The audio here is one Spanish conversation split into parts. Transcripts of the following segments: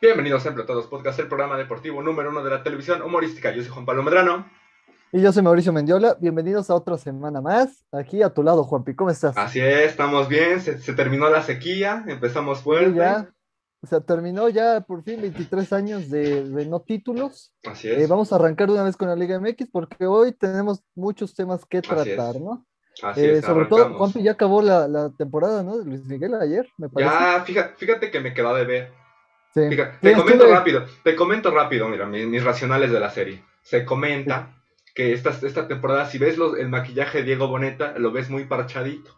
Bienvenidos siempre a todos podcast, el programa deportivo número uno de la televisión humorística. Yo soy Juan Pablo Medrano. Y yo soy Mauricio Mendiola. Bienvenidos a otra semana más. Aquí a tu lado, Juanpi. ¿Cómo estás? Así es, estamos bien. Se, se terminó la sequía, empezamos fuerte. Sí, ya. O sea, terminó ya por fin 23 años de, de no títulos. Así Eh, es. vamos a arrancar de una vez con la Liga MX porque hoy tenemos muchos temas que tratar. ¿no? Así Eh, es, sobre todo, arrancamos. Juanpi ya acabó la, la temporada, ¿no? De Luis Miguel ayer, me parece. Ya, fíjate, fíjate que me quedó de ver. Sí. Fíjate, Sí, te comento rápido, te comento rápido, mira, mis, mis racionales de la serie. Se comenta que esta, esta temporada, si ves los- el maquillaje de Diego Boneta, lo ves muy parchadito.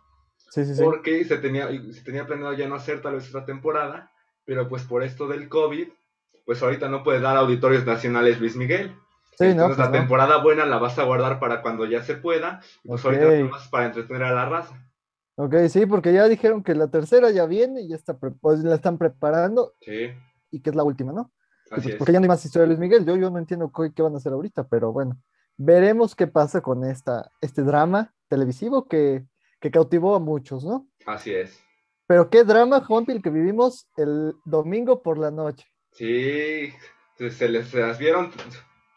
Sí, sí, sí. porque se tenía, se tenía planeado ya no hacer tal vez esta temporada, pero pues por esto del COVID, pues ahorita no puede dar auditorios nacionales Luis Miguel. Sí, no, Entonces pues la no. temporada buena la vas a guardar para cuando ya se pueda, y pues Ok. ahorita más para entretener a la raza. Ok, sí, porque ya dijeron que la tercera ya viene y ya está, pues, la están preparando Sí, y que es la última, ¿no? Y así pues, es. porque ya no hay más historia de Luis Miguel. Yo, yo no entiendo qué, qué van a hacer ahorita, pero bueno, veremos qué pasa con esta, este drama televisivo que, que cautivó a muchos, ¿no? Así es. Pero qué drama, Juanpi, el que vivimos el domingo por la noche. Sí, se, les se las vieron.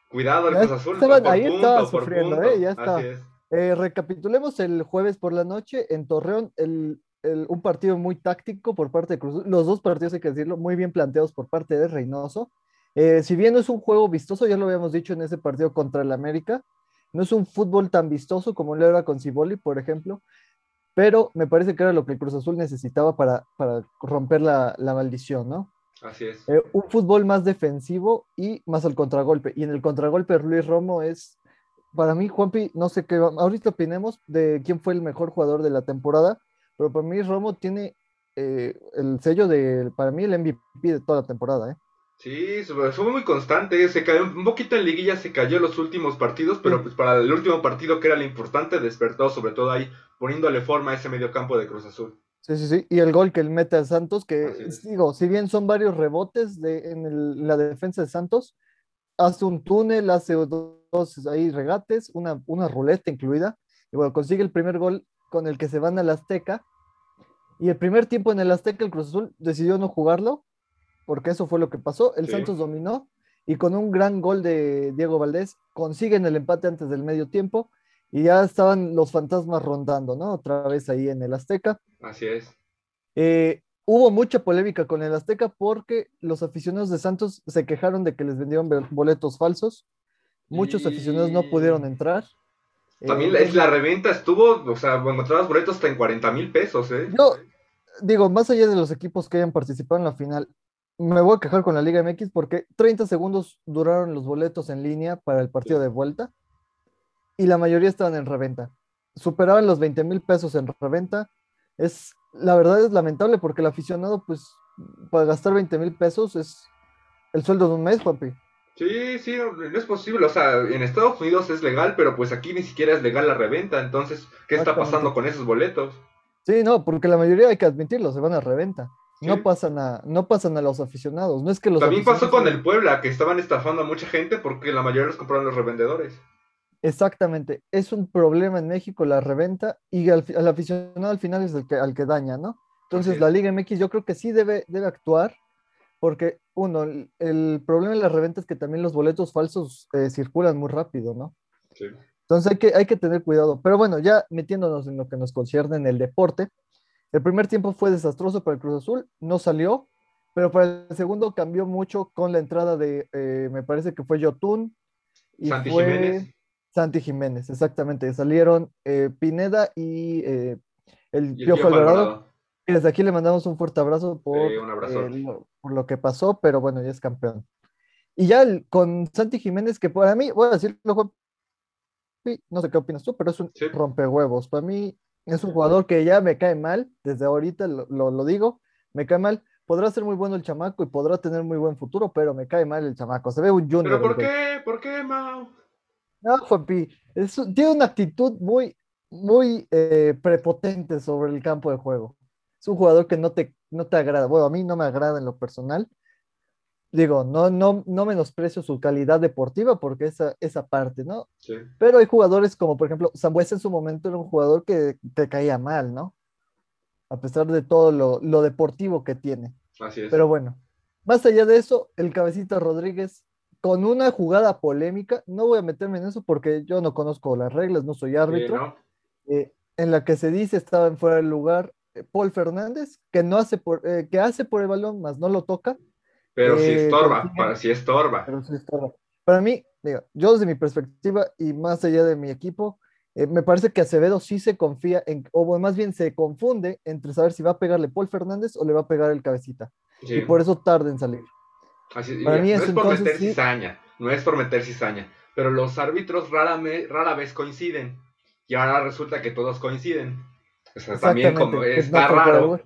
Cuidado el Cruz Azul. estaban- por ahí punto, estaba por sufriendo, punto. ¿eh? Ya está. Es. Eh, recapitulemos el jueves por la noche en Torreón, el, el- un partido muy táctico por parte de Cruz Azul. Los dos partidos, hay que decirlo, muy bien planteados por parte de Reynoso. Eh, si bien no es un juego vistoso, ya lo habíamos dicho en ese partido contra el América, no es un fútbol tan vistoso como lo era con Ciboli, por ejemplo, pero me parece que era lo que el Cruz Azul necesitaba para, para romper la, la maldición, ¿no? Así es. Eh, un fútbol más defensivo y más al contragolpe. Y en el contragolpe Luis Romo es, para mí, Juanpi, no sé qué, va- ahorita opinemos de quién fue el mejor jugador de la temporada, pero para mí Romo tiene eh, el sello de, para mí, el MVP de toda la temporada, ¿eh? Sí, fue muy constante, se cayó un poquito en liguilla, se cayó los últimos partidos, pero Sí. pues para el último partido que era lo importante, despertó sobre todo ahí, poniéndole forma a ese mediocampo de Cruz Azul. Sí, sí, sí. Y el gol que él mete a Santos, que digo, si bien son varios rebotes de, en el- la defensa de Santos, hace un túnel, hace do- dos ahí regates, una, una ruleta incluida, y bueno, consigue el primer gol con el que se van al Azteca. Y el primer tiempo en el Azteca, el Cruz Azul decidió no jugarlo, porque eso fue lo que pasó. El Sí. Santos dominó y con un gran gol de Diego Valdés consiguen el empate antes del medio tiempo y ya estaban los fantasmas rondando, ¿no? Otra vez ahí en el Azteca. Así es. Eh, hubo mucha polémica con el Azteca porque los aficionados de Santos se quejaron de que les vendieron boletos falsos. Muchos Y- aficionados no pudieron entrar. Eh, También la- es la reventa estuvo, o sea, encontrabas boletos hasta en 40 mil pesos, ¿eh? Yo digo, más allá de los equipos que hayan participado en la final, me voy a quejar con la Liga MX porque 30 segundos duraron los boletos en línea para el partido de vuelta y la mayoría estaban en reventa. Superaban los 20 mil pesos en reventa. Es, la verdad es lamentable porque el aficionado, pues, para gastar 20 mil pesos es el sueldo de un mes, Juanpi. Sí, sí, no, es posible, o sea, en Estados Unidos es legal, pero pues aquí ni siquiera es legal la reventa, entonces, ¿qué está pasando con esos boletos? Sí, no, porque la mayoría hay que admitirlo, se van a reventa. No pasan a, no pasan a los aficionados. No es que los También pasó con el Puebla, que estaban estafando a mucha gente porque la mayoría los compraron los revendedores. Exactamente, es un problema en México la reventa y al, fi- al aficionado al final es el que, al que daña, ¿no? Entonces la. Liga MX yo creo que sí debe, debe actuar porque, uno, el, el problema de la reventa es que también los boletos falsos eh, circulan muy rápido, ¿no? Sí. Entonces hay que, hay que tener cuidado. Pero bueno, ya metiéndonos en lo que nos concierne en el deporte, el primer tiempo fue desastroso para el Cruz Azul, no salió, pero para el segundo cambió mucho con la entrada de, eh, me parece que fue Yotun y Santi fue Jiménez. Santi Jiménez, exactamente. Salieron eh, Pineda y eh, el Y el Piojo Alvarado. Y desde aquí le mandamos un fuerte abrazo por, un por lo que pasó, pero bueno, ya es campeón. Y ya el- con Santi Jiménez, que para mí, voy a decirlo, no sé qué opinas tú, pero es un Sí. rompehuevos. Para mí es un jugador que ya me cae mal, desde ahorita lo, lo- lo digo, me cae mal. Podrá ser muy bueno el chamaco y podrá tener muy buen futuro, pero me cae mal el chamaco. Se ve un junior. ¿Pero por qué? ¿Por qué, Mau? No, Juanpi, es tiene una actitud muy, muy eh, prepotente sobre el campo de juego. Es un jugador que no te, no te agrada. Bueno, a mí no me agrada en lo personal. Digo, no, no, no menosprecio su calidad deportiva porque esa, esa parte, ¿no? Sí. Pero hay jugadores como, por ejemplo, Sambuesa en su momento era un jugador que te caía mal, ¿no? A pesar de todo lo, lo deportivo que tiene. Así es. Pero bueno, Más allá de eso, el cabecita Rodríguez, con una jugada polémica, no voy a meterme en eso porque yo no conozco las reglas, no soy árbitro, Sí, ¿no? eh, en la que se dice estaba en fuera del lugar eh, Paul Fernández, que no hace por, eh, que hace por el balón, más no lo toca, Pero si Eh, estorba, para, si estorba. pero sí estorba. Para mí, digo, yo desde mi perspectiva y más allá de mi equipo, eh, me parece que Acevedo sí se confía en, o más bien se confunde entre saber si va a pegarle Paul Fernández o le va a pegar el cabecita. Sí. Y por eso tarda en salir. Así- para mira, mí no es por entonces meter sí- cizaña, no es por meter cizaña, pero los árbitros rara, me- rara vez coinciden. Y ahora resulta que todos coinciden. O sea, también como está no raro.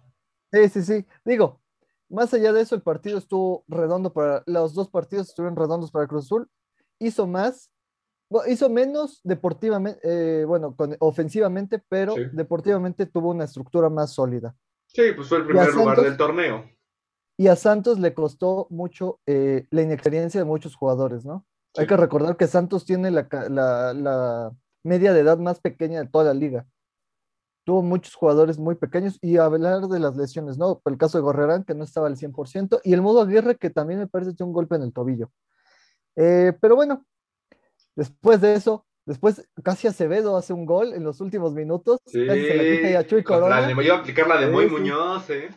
Sí, sí, sí. Digo, más allá de eso, el partido estuvo redondo para, los dos partidos estuvieron redondos para Cruz Azul. Hizo más, hizo menos deportivamente, eh, bueno, con- ofensivamente, pero Sí. deportivamente tuvo una estructura más sólida. Sí, pues fue el primer lugar Santos? del torneo. Y a Santos le costó mucho eh, la inexperiencia de muchos jugadores, ¿no? Hay que recordar que Santos tiene la, la- la media de edad más pequeña de toda la liga. Tuvo muchos jugadores muy pequeños y hablar de las lesiones, ¿no? Por el caso de Gorrerán, que no estaba al 100%, y el modo Aguirre, que también me parece que un golpe en el tobillo. Eh, pero bueno, después de eso, después casi Acevedo hace un gol en los últimos minutos, Sí. casi se la quita ya Chuy Con la Corona. de- yo iba a aplicar la de Sí, Muy sí. Muñoz, ¿eh?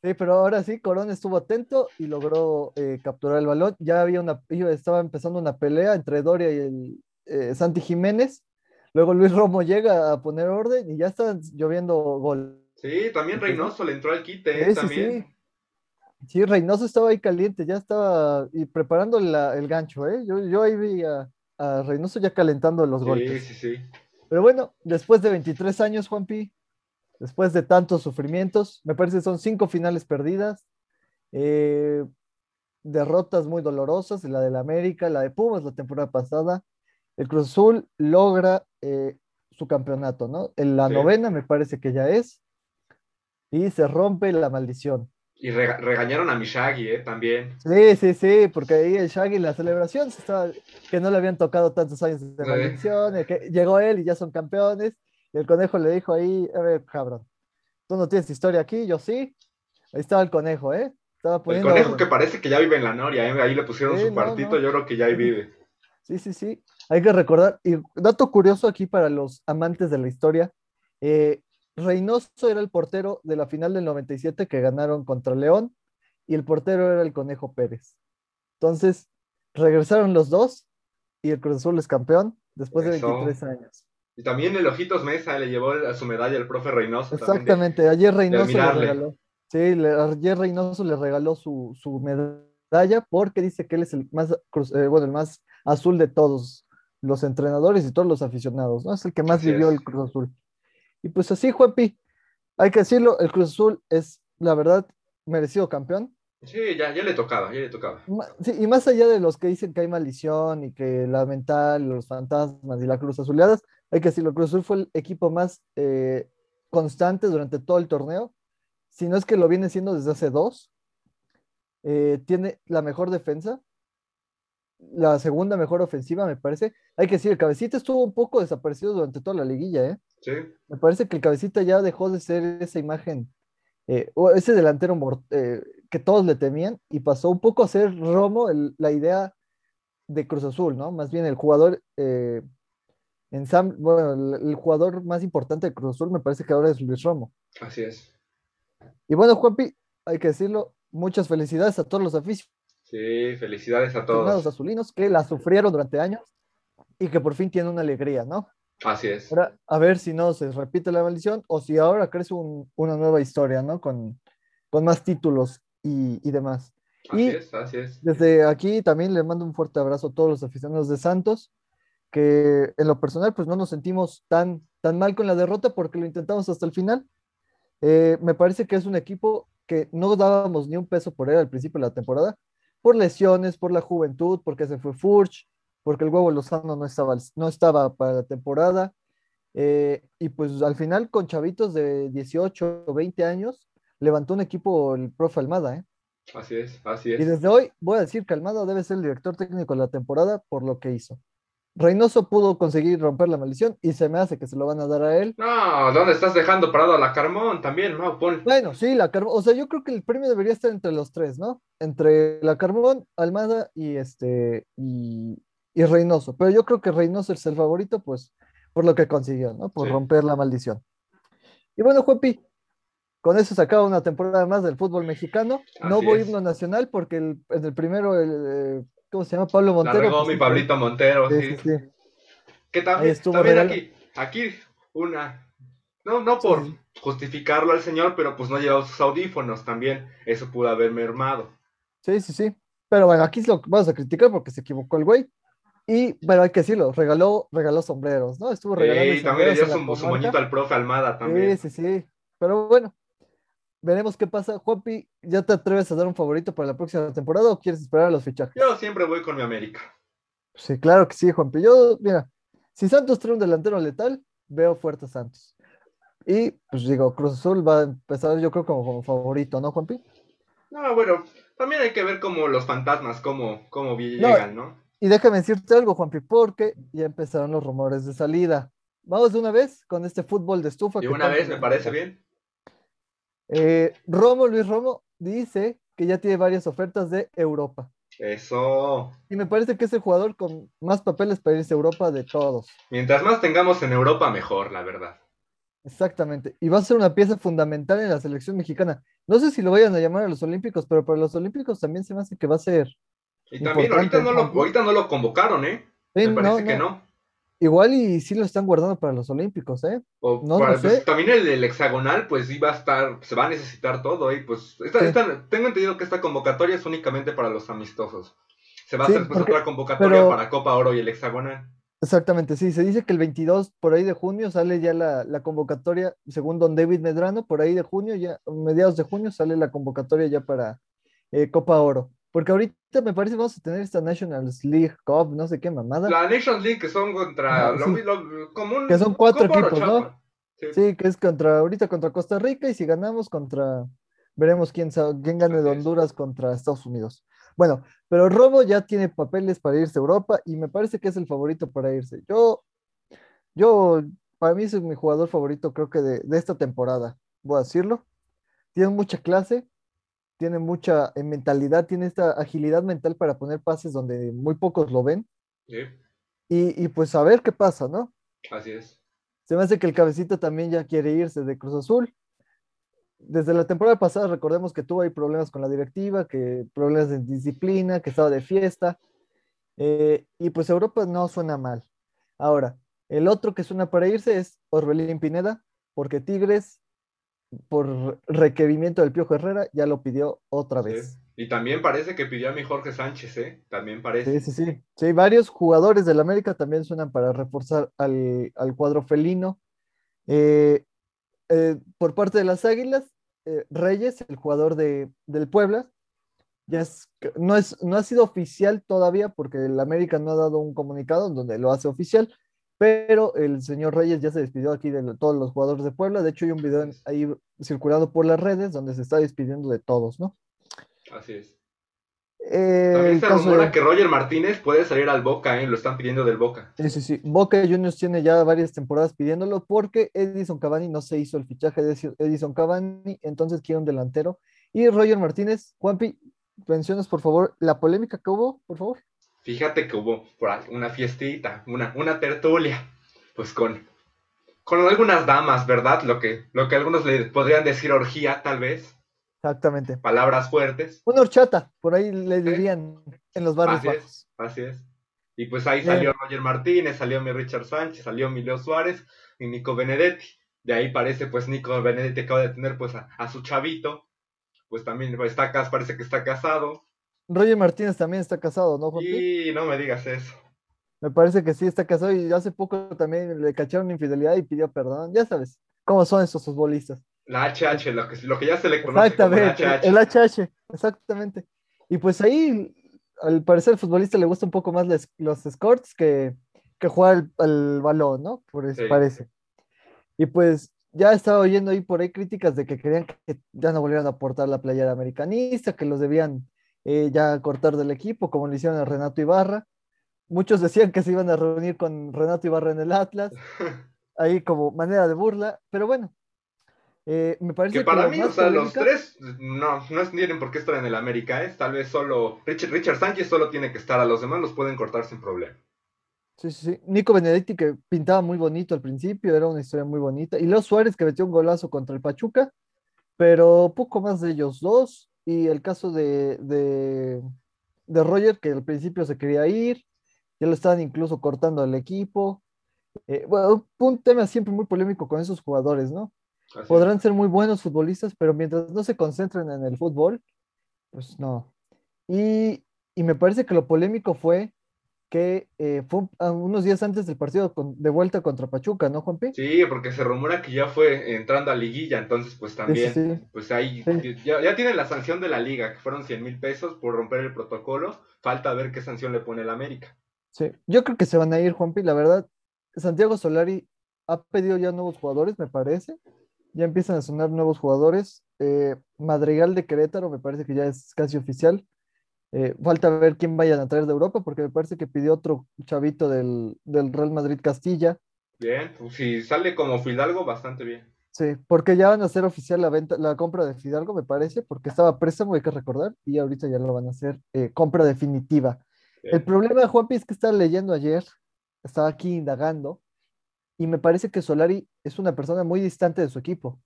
Sí, pero ahora sí, Corona estuvo atento y logró eh, capturar el balón. Ya había una, estaba empezando una pelea entre Doria y el eh, Santi Jiménez. Luego Luis Romo llega a poner orden y ya están lloviendo gol. Sí, también Reynoso le entró al quite, ¿eh? Sí, sí, también. sí. Sí, Reynoso estaba ahí caliente, ya estaba y preparando la- el gancho, ¿eh? Yo, yo ahí vi a, a Reynoso ya calentando los Sí, golpes. sí, sí. Pero bueno, después de 23 años, Juanpi, después de tantos sufrimientos, me parece que son cinco finales perdidas, eh, derrotas muy dolorosas, la del América, la de Pumas la temporada pasada. El Cruz Azul logra eh, su campeonato, ¿no? En la Sí. novena me parece que ya es, y se rompe la maldición. Y rega- regañaron a Mishagi, ¿eh? También. Sí, sí, sí, porque ahí el Shaggy en la celebración se estaba, que no le habían tocado tantos años de Sí. maldición, que llegó él y ya son campeones, y el conejo le dijo ahí, a ver, cabrón, tú no tienes historia aquí, yo sí. Ahí estaba el conejo, ¿eh? Estaba El poniendo conejo orden. que parece que ya vive en la Noria, ¿eh? Ahí le pusieron Sí, su no, cuartito, no. yo creo que ya ahí vive. Sí, sí, sí. Hay que recordar, y dato curioso aquí para los amantes de la historia, eh, Reynoso era el portero de la final del 97 que ganaron contra León, y el portero era el Conejo Pérez. Entonces, regresaron los dos, y el Cruz Azul es campeón después de Eso. 23 años. Y también el Ojitos Mesa le llevó a su medalla el profe Reynoso. de- Exactamente, ayer Reynoso le regaló. Sí, le- ayer Reynoso le regaló su, su medalla porque dice que él es el más, eh, bueno, el más azul de todos los entrenadores y todos los aficionados, ¿no? Es el que más Así vivió es. el Cruz Azul. Y pues así, Juanpi, hay que decirlo, el Cruz Azul es, la verdad, merecido campeón. Sí, ya, ya le tocaba, ya le tocaba. Sí, y más allá de los que dicen que hay maldición y que la mental, los fantasmas y la Cruz Azuleadas, hay que decirlo, Cruz Azul fue el equipo más eh, constante durante todo el torneo, si no es que lo viene siendo desde hace dos. Eh, tiene la mejor defensa, la segunda mejor ofensiva, me parece. Hay que decir, el Cabecita estuvo un poco desaparecido durante toda la liguilla, ¿eh? Sí, Me parece que el Cabecita ya dejó de ser esa imagen, eh, o ese delantero eh, que todos le temían y pasó un poco a ser Romo el- la idea de Cruz Azul, ¿no? Más bien el jugador, eh, ensam- bueno, el, el jugador más importante de Cruz Azul me parece que ahora es Luis Romo. así es. Y bueno, Juanpi, hay que decirlo, muchas felicidades a todos los aficionados Sí, felicidades a todos. azulinos que la sufrieron durante años y que por fin tienen una alegría, ¿no? Así es. Ahora, a ver si no se repite la maldición o si ahora crece un- una nueva historia, ¿no? Con, con más títulos y, y demás. Así y- es, así es. Desde aquí también le mando un fuerte abrazo a todos los aficionados de Santos, que en lo personal pues no nos sentimos tan, tan mal con la derrota porque lo intentamos hasta el final. Eh, me parece que es un equipo que no dábamos ni un peso por él al principio de la temporada, por lesiones, por la juventud, porque se fue Furch, porque el huevo Lozano no estaba, no estaba para la temporada. eh, y pues al final con chavitos de 18 o 20 años, levantó un equipo el profe Almada, ¿eh? Así es, así Y es. desde hoy voy a decir que Almada debe ser el director técnico de la temporada por lo que hizo. Reynoso pudo conseguir romper la maldición y se me hace que se lo van a dar a él. No, ¿dónde estás dejando parado a la Carmón también, Mau? Pon. Bueno, sí, la Carmón, o sea, yo creo que el premio debería estar entre los tres, ¿no? Entre la Carmón, Almada y este y, y Reynoso. Pero yo creo que Reynoso es el favorito, pues, por lo que consiguió, ¿no? Por Sí. romper la maldición. Y bueno, Juanpi, con eso se acaba una temporada más del fútbol mexicano. no voy es. himno nacional porque el, en el primero, el, eh, ¿cómo se llama? Pablo La Montero. regó pues, mi sí, Pablito Montero, sí, sí. sí, sí. Que también, estuvo también aquí, aquí una, no, no por Sí. justificarlo al señor, pero pues no llevaba sus audífonos también, eso pudo haber mermado. Sí, sí, sí. Pero bueno, aquí lo vamos a criticar porque se equivocó el güey. Y, bueno, hay que decirlo, regaló, regaló sombreros, ¿no? Estuvo regalando y también le dio sombreros su, la su moñito al profe Almada Sí, también. sí, sí. Pero bueno, veremos qué pasa. Juanpi, ¿ya te atreves a dar un favorito para la próxima temporada o quieres esperar a los fichajes? Yo siempre voy con mi América. Sí, claro que sí, Juanpi. Yo, mira, si Santos trae un delantero letal, veo fuerte a Santos. Y, pues digo, Cruz Azul va a empezar, yo creo, como, como favorito, ¿no, Juanpi? No, bueno, también hay que ver como los fantasmas, cómo, cómo vi- No, llegan, ¿no? Y déjame decirte algo, Juanpi, porque ya empezaron los rumores de salida. Vamos de una vez con este fútbol de estufa. De una vez me parece bien. Eh, Romo, Luis Romo, dice que ya tiene varias ofertas de Europa. Eso. Y me parece que es el jugador con más papeles para irse a Europa de todos. Mientras más tengamos en Europa, mejor, la verdad. Exactamente. Y va a ser una pieza fundamental en la selección mexicana. No sé si lo vayan a llamar a los Olímpicos, pero para los Olímpicos también se me hace que va a ser. Y también ahorita no, lo, ahorita no lo convocaron, ¿eh? Sí, Me parece no, que no. Igual y sí lo están guardando para los Olímpicos, ¿eh? O No, para- no pues, también el hexagonal, pues iba a estar, se va a necesitar todo, y pues esta- Sí. esta- tengo entendido que esta convocatoria es únicamente para los amistosos. Se va Sí, a hacer pues porque- otra convocatoria pero- para Copa Oro y el hexagonal. Exactamente, sí. Se dice que el 22 por ahí de junio sale ya la, la convocatoria, según don David Medrano, por ahí de junio, ya mediados de junio sale la convocatoria ya para eh, Copa Oro. Porque ahorita me parece vamos a tener esta Nationals League Cup, no sé qué mamada. La Nations League que son contra Ajá, lo- sí. lo- como un- Que son cuatro equipos, ¿no? Sí. Sí, que es contra, ahorita contra Costa Rica y si ganamos contra, veremos quién, quién gane de. Honduras contra Estados Unidos. Bueno, pero Romo ya tiene papeles para irse a Europa y me parece que es el favorito para irse. Yo, yo, para mí es mi jugador favorito, creo que de, de esta temporada, voy a decirlo. Tiene mucha clase, tiene mucha eh, mentalidad, tiene esta agilidad mental para poner pases donde muy pocos lo ven Sí, y, y pues a ver qué pasa, ¿no? así es. Se me hace que el cabecita también ya quiere irse de Cruz Azul. Desde la temporada pasada recordemos que tuvo ahí problemas con la directiva, que problemas de disciplina, que estaba de fiesta. eh, y pues Europa no suena mal. Ahora, el otro que suena para irse es Orbelín Pineda, porque Tigres, por requerimiento del Piojo Herrera, ya lo pidió otra Sí. vez. Y también parece que pidió a mi Jorge Sánchez, ¿eh? También parece. Sí, sí, sí. Sí, varios jugadores del América también suenan para reforzar al, al cuadro felino. Eh, eh, por parte de las Águilas, eh, Reyes, el jugador de, del Puebla, ya es, no, es, no ha sido oficial todavía porque el América no ha dado un comunicado donde lo hace oficial, pero el señor Reyes ya se despidió aquí de todos los jugadores de Puebla. De hecho, hay un video ahí circulando por las redes donde se está despidiendo de todos, ¿no? Así es. Eh, También se rumora de- que Roger Martínez puede salir al Boca, ¿eh? Lo están pidiendo del Boca. Sí, sí, sí. Boca Juniors tiene ya varias temporadas pidiéndolo porque Edison Cavani no se hizo el fichaje de Edison- Edison Cavani, entonces quiere un delantero. Y Roger Martínez, Juanpi, mencionas por favor la polémica que hubo, por favor. Fíjate que hubo por ahí una fiestita, una, una tertulia, pues con, con algunas damas, ¿verdad? Lo que, lo que algunos le podrían decir orgía, tal vez, Exactamente. palabras fuertes. Una horchata, por ahí le dirían en los barrios Así bajos. es, así es. Y pues ahí Bien. salió Roger Martínez, salió mi Richard Sánchez, salió mi Leo Suárez y Nico Benedetti. De ahí parece, pues Nico Benedetti acaba de tener pues a, a su chavito, pues también está acá, parece que está casado. Roger Martínez también está casado, ¿no, Juanpi? Y no me digas eso. Me parece que sí está casado y hace poco también le cacharon infidelidad y pidió perdón. Ya sabes cómo son esos futbolistas. La HH, lo que, lo que ya se le conoce como la Exactamente, HH. el HH, exactamente. Y pues ahí, al parecer, al futbolista le gusta un poco más les- los escorts que, que jugar al balón, ¿no? Por eso Sí. parece. Y pues ya estaba oyendo ahí por ahí críticas de que querían que ya no volvieran a aportar la playera americanista, que los debían eh, ya cortar del equipo, como le hicieron a Renato Ibarra. muchos decían que se iban a reunir con Renato Ibarra en el Atlas, ahí como manera de burla, pero bueno, eh, me parece que para mí, o sea, los tres no, no tienen por qué estar en el América, ¿eh? Tal vez solo Richard, Richard Sánchez solo tiene que estar, a los demás los pueden cortar sin problema. Sí, sí, sí. Nico Benedetti que pintaba muy bonito al principio, era una historia muy bonita. Y Leo Suárez que metió un golazo contra el Pachuca, pero poco más de ellos dos. Y el caso de, de, de Roger que al principio se quería ir, ya lo estaban incluso cortando al equipo. Eh, bueno, un tema siempre muy polémico con esos jugadores, ¿no? Podrán ser muy buenos futbolistas, pero mientras no se concentren en el fútbol, pues no. Y, me parece que lo polémico fue que eh, fue unos días antes del partido de vuelta contra Pachuca, ¿no, Juanpi? Sí, porque se rumora que ya fue entrando a liguilla, entonces pues también, pues ahí ya, ya tienen la sanción de la liga, que fueron 100 mil pesos por romper el protocolo, falta ver qué sanción le pone el América. Sí, yo creo que se van a ir, Juanpi, la verdad, Santiago Solari ha pedido ya nuevos jugadores, me parece, ya empiezan a sonar nuevos jugadores. Eh, Madrigal de Querétaro me parece que ya es casi oficial. Eh, falta ver quién vayan a traer de Europa, porque me parece que pidió otro chavito del, Real Madrid Castilla. Bien, pues si sale como Fidalgo, bastante bien. Sí, porque ya van a hacer oficial la venta, la compra de Fidalgo, me parece, porque estaba préstamo, hay que recordar, y ahorita ya lo van a hacer eh, compra definitiva. El problema, Juanpi, es que estaba leyendo ayer, estaba aquí indagando, y me parece que Solari es una persona muy distante de su equipo.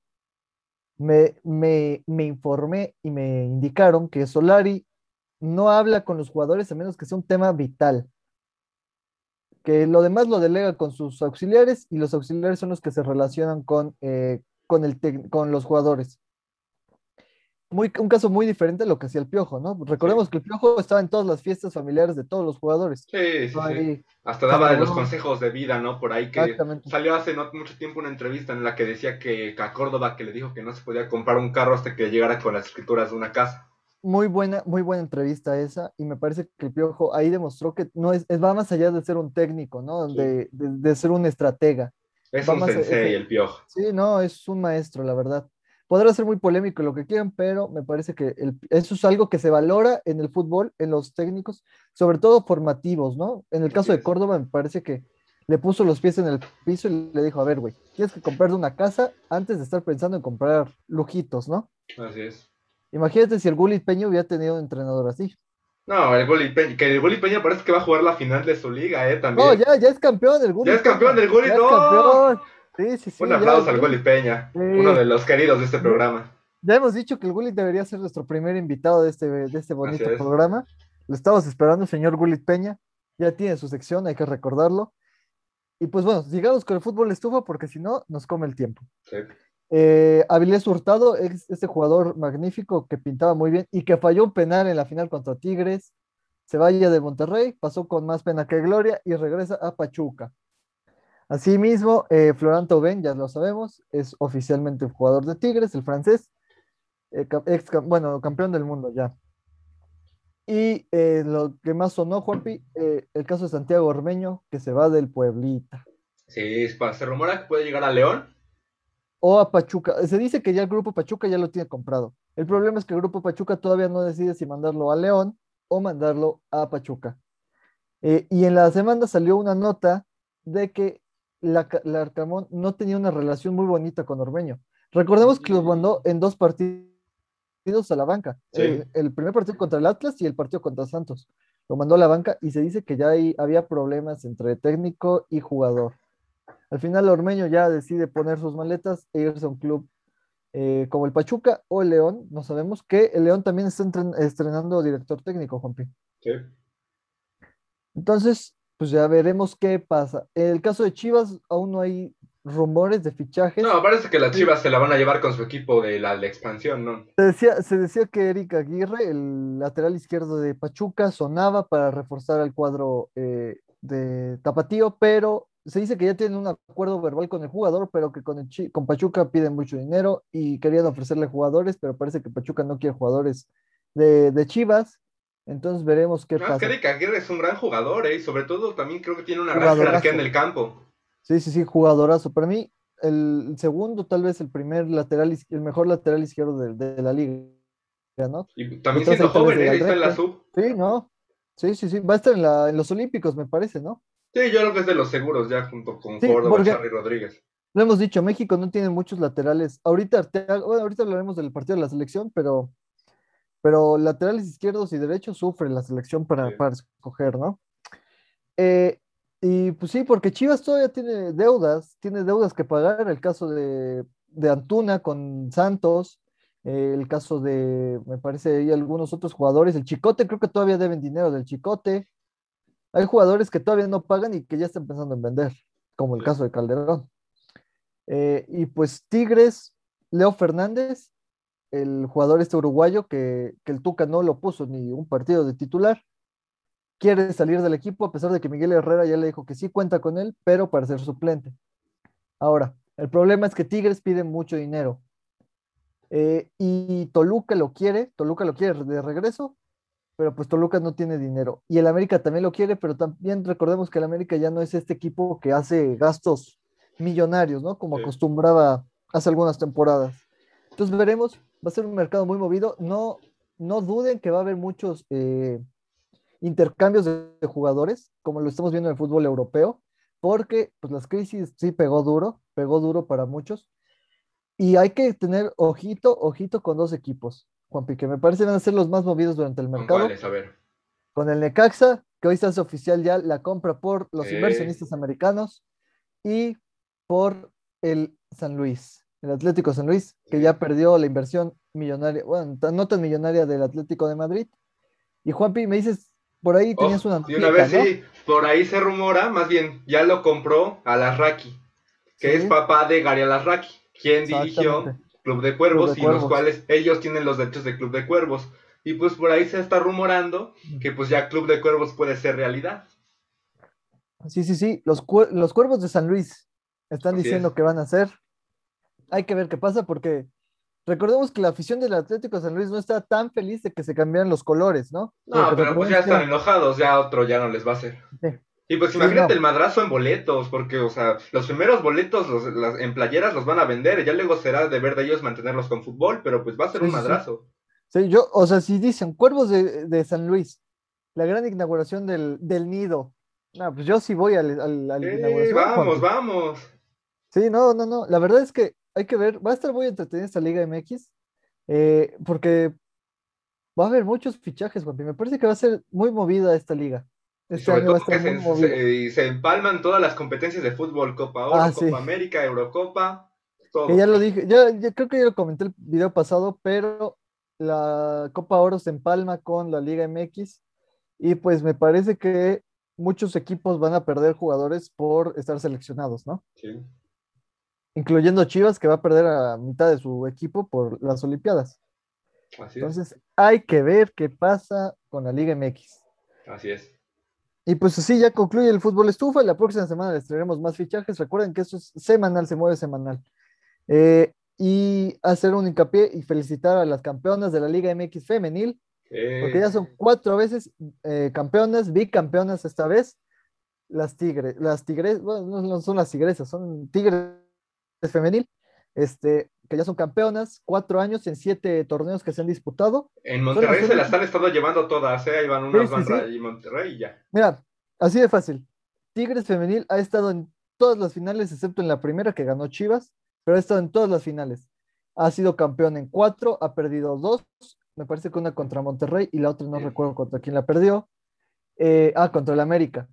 Me, me, informé y me indicaron que Solari no habla con los jugadores a menos que sea un tema vital. Que lo demás lo delega con sus auxiliares y los auxiliares son los que se relacionan con, eh, con, el con los jugadores un caso muy diferente a lo que hacía el Piojo, ¿no? Recordemos que el Piojo estaba en todas las fiestas familiares de todos los jugadores. Sí, sí, sí. Hasta daba de los consejos de vida, ¿no? Por ahí que salió hace no mucho tiempo una entrevista en la que decía que a Córdoba que le dijo que no se podía comprar un carro hasta que llegara con las escrituras de una casa. Muy buena, muy buena entrevista esa, y me parece que el Piojo ahí demostró que no es, va más allá de ser un técnico, ¿no? De, de, ser un estratega. Es un sensei, el Piojo. Sí, no, es un maestro, la verdad podrá ser muy polémico lo que quieran, pero me parece que eso es algo que se valora en el fútbol, en los técnicos, sobre todo formativos, ¿no? En el caso de Córdoba, me parece que le puso los pies en el piso y le dijo, a ver, güey, tienes que comprarte una casa antes de estar pensando en comprar lujitos, ¿no? Así es. Imagínate si el Gulli Peña hubiera tenido un entrenador así. No, el Gulli Peña, que el Gulli Peña parece que va a jugar la final de su liga, ¿eh? También. No, ya, ya es campeón del Gulli. Ya es campeón del Gulli, no. Un aplauso al Gulli Peña, uno de los queridos de este programa. Ya hemos dicho que el Gulli debería ser nuestro primer invitado de este, de este bonito programa. Lo estamos esperando, señor Gulli Peña. Ya tiene su sección, hay que recordarlo. Y pues bueno, sigamos con el fútbol estufa porque si no, nos come el tiempo. Sí. Eh, Avilés Hurtado es este jugador magnífico que pintaba muy bien y que falló un penal en la final contra Tigres. Se vaya de Monterrey, pasó con más pena que gloria y regresa a Pachuca. Asimismo, eh, Florent Thauvin, ya lo sabemos, es oficialmente jugador de Tigres, el francés, eh, bueno, campeón del mundo ya. Y eh, lo que más sonó, Juanpi, eh, el caso de Santiago Ormeño, que se va del Pueblita. Sí, se rumora que puede llegar a León. O a Pachuca. Se dice que ya el grupo Pachuca ya lo tiene comprado. El problema es que el grupo Pachuca todavía no decide si mandarlo a León o mandarlo a Pachuca. y en la semana salió una nota de que la, Arcamón no tenía una relación muy bonita con Ormeño. Recordemos que los mandó en dos partidos a la banca. El, primer partido contra el Atlas y el partido contra Santos. Lo mandó a la banca y se dice que ya ahí había problemas entre técnico y jugador. Al final Ormeño ya decide poner sus maletas e irse a un club eh, como el Pachuca o el León. No sabemos que el León también está estrenando director técnico, Juanpi. Sí. Entonces, pues ya veremos qué pasa. En el caso de Chivas, aún no hay rumores de fichajes. No, parece que las Chivas se la van a llevar con su equipo de la, expansión, ¿no? Se decía, se decía que Eric Aguirre, el lateral izquierdo de Pachuca, sonaba para reforzar el cuadro eh, de Tapatío, pero se dice que ya tienen un acuerdo verbal con el jugador, pero que con, el con Pachuca piden mucho dinero y querían ofrecerle jugadores, pero parece que Pachuca no quiere jugadores de, de Chivas. Entonces veremos qué pasa. Es que Aguirre es un gran jugador, ¿eh? y sobre todo también creo que tiene una gran jerarquía en el campo. Sí, sí, sí, jugadorazo. Para mí, el segundo, tal vez el primer lateral, el mejor lateral izquierdo de, la liga, ¿no? Y también siendo joven, ¿eh? está en la sub. Sí, ¿no? Sí, sí, sí. Va a estar en, la, en los Olímpicos, me parece, ¿no? Sí, yo creo que es de los seguros ya junto con Sí, Córdoba, Charly Rodríguez. Lo hemos dicho, México no tiene muchos laterales. Ahorita, Arteaga- bueno, ahorita hablaremos del partido de la selección, pero, pero laterales izquierdos y derechos sufre la selección para, Sí. para escoger, ¿no? Eh, y pues sí, porque Chivas todavía tiene deudas, tiene deudas que pagar. El caso de, de Antuna con Santos, eh, el caso de, me parece, hay algunos otros jugadores. El Chicote, creo que todavía deben dinero del Chicote. Hay jugadores que todavía no pagan y que ya están pensando en vender, como el caso de Calderón. Eh, y pues Tigres, Leo Fernández, el jugador este uruguayo que, que el Tuca no lo puso ni un partido de titular, quiere salir del equipo a pesar de que Miguel Herrera ya le dijo que sí cuenta con él, pero para ser suplente. Ahora, el problema es que Tigres pide mucho dinero. Eh, y Toluca lo quiere, Toluca lo quiere de regreso, pero pues Toluca no tiene dinero. Y el América también lo quiere, pero también recordemos que el América ya no es este equipo que hace gastos millonarios, ¿no? Como Sí. acostumbraba hace algunas temporadas. Entonces veremos, va a ser un mercado muy movido. No, no duden que va a haber muchos eh, intercambios de, de jugadores, como lo estamos viendo en el fútbol europeo, porque pues las crisis sí pegó duro, pegó duro para muchos. Y hay que tener ojito, ojito con dos equipos, Juanpi, que me parece van a ser los más movidos durante el ¿Con mercado cuáles? A ver. con el Necaxa, que hoy se hace oficial ya la compra por los Eh. inversionistas americanos y por el San Luis, el Atlético San Luis, que ya perdió la inversión millonaria, bueno, no tan millonaria del Atlético de Madrid. Y Juanpi, me dices, por ahí tenías Oh, una y una vez ¿no? sí, por ahí se rumora, más bien, ya lo compró Alasraqui, que Sí. es papá de Gary Alasraqui, quien dirigió. Club de Cuervos Club de y los cuales ellos tienen los derechos de Club de Cuervos. Y pues por ahí se está rumorando que pues ya Club de Cuervos puede ser realidad. Sí, sí, sí, los, los cuervos de San Luis están Así diciendo es. que van a hacer. Hay que ver qué pasa porque recordemos que la afición del Atlético de San Luis no está tan feliz de que se cambiaran los colores, ¿no? No, Porque pero pues ya están enojados, ya otro ya no les va a hacer. Sí. Y pues Sí, imagínate no. el madrazo en boletos, porque, o sea, los primeros boletos los, las, en playeras los van a vender, ya luego será deber de ellos mantenerlos con fútbol, pero pues va a ser Sí, un sí. madrazo. Sí, yo, o sea, si dicen Cuervos de, de San Luis, la gran inauguración del, del nido. No, pues yo sí voy al, al- a la Sí, inauguración. vamos, vamos. Sí, no, no, no. La verdad es que hay que ver, va a estar muy entretenida esta Liga MX, eh, porque va a haber muchos fichajes, Juanpi. Me parece que va a ser muy movida esta liga. Este sobre año va a todo que estar muy se, y se empalman todas las competencias de fútbol, Copa Oro, Ah, Copa sí. América, Eurocopa, todo. Que ya lo dije, ya creo que ya lo comenté el video pasado, pero la Copa Oro se empalma con la Liga MX y pues me parece que muchos equipos van a perder jugadores por estar seleccionados, ¿no? Sí. Incluyendo Chivas, que va a perder a mitad de su equipo por las Olimpiadas. Así es. Entonces, hay que ver qué pasa con la Liga MX. Así es. Y pues así ya concluye el fútbol estufa. La próxima semana les traeremos más fichajes. Recuerden que esto es semanal, se mueve semanal. Eh, y hacer un hincapié y felicitar a las campeonas de la Liga MX femenil, porque Eh, ya son cuatro veces eh, campeonas, bicampeonas esta vez. Las tigres, las tigres, bueno, no, no son las tigresas, son tigres femenil, este, que ya son campeonas, cuatro años en siete torneos que se han disputado. en Monterrey se las han estado llevando todas, ¿eh? Ahí van unas, sí, van sí. Ray y Monterrey y ya. Mira, así de fácil. Tigres femenil ha estado en todas las finales, excepto en la primera que ganó Chivas, pero ha estado en todas las finales. Ha sido campeón en cuatro, ha perdido dos, me parece que una contra Monterrey y la otra no recuerdo contra quién la perdió. Eh, ah, contra el América.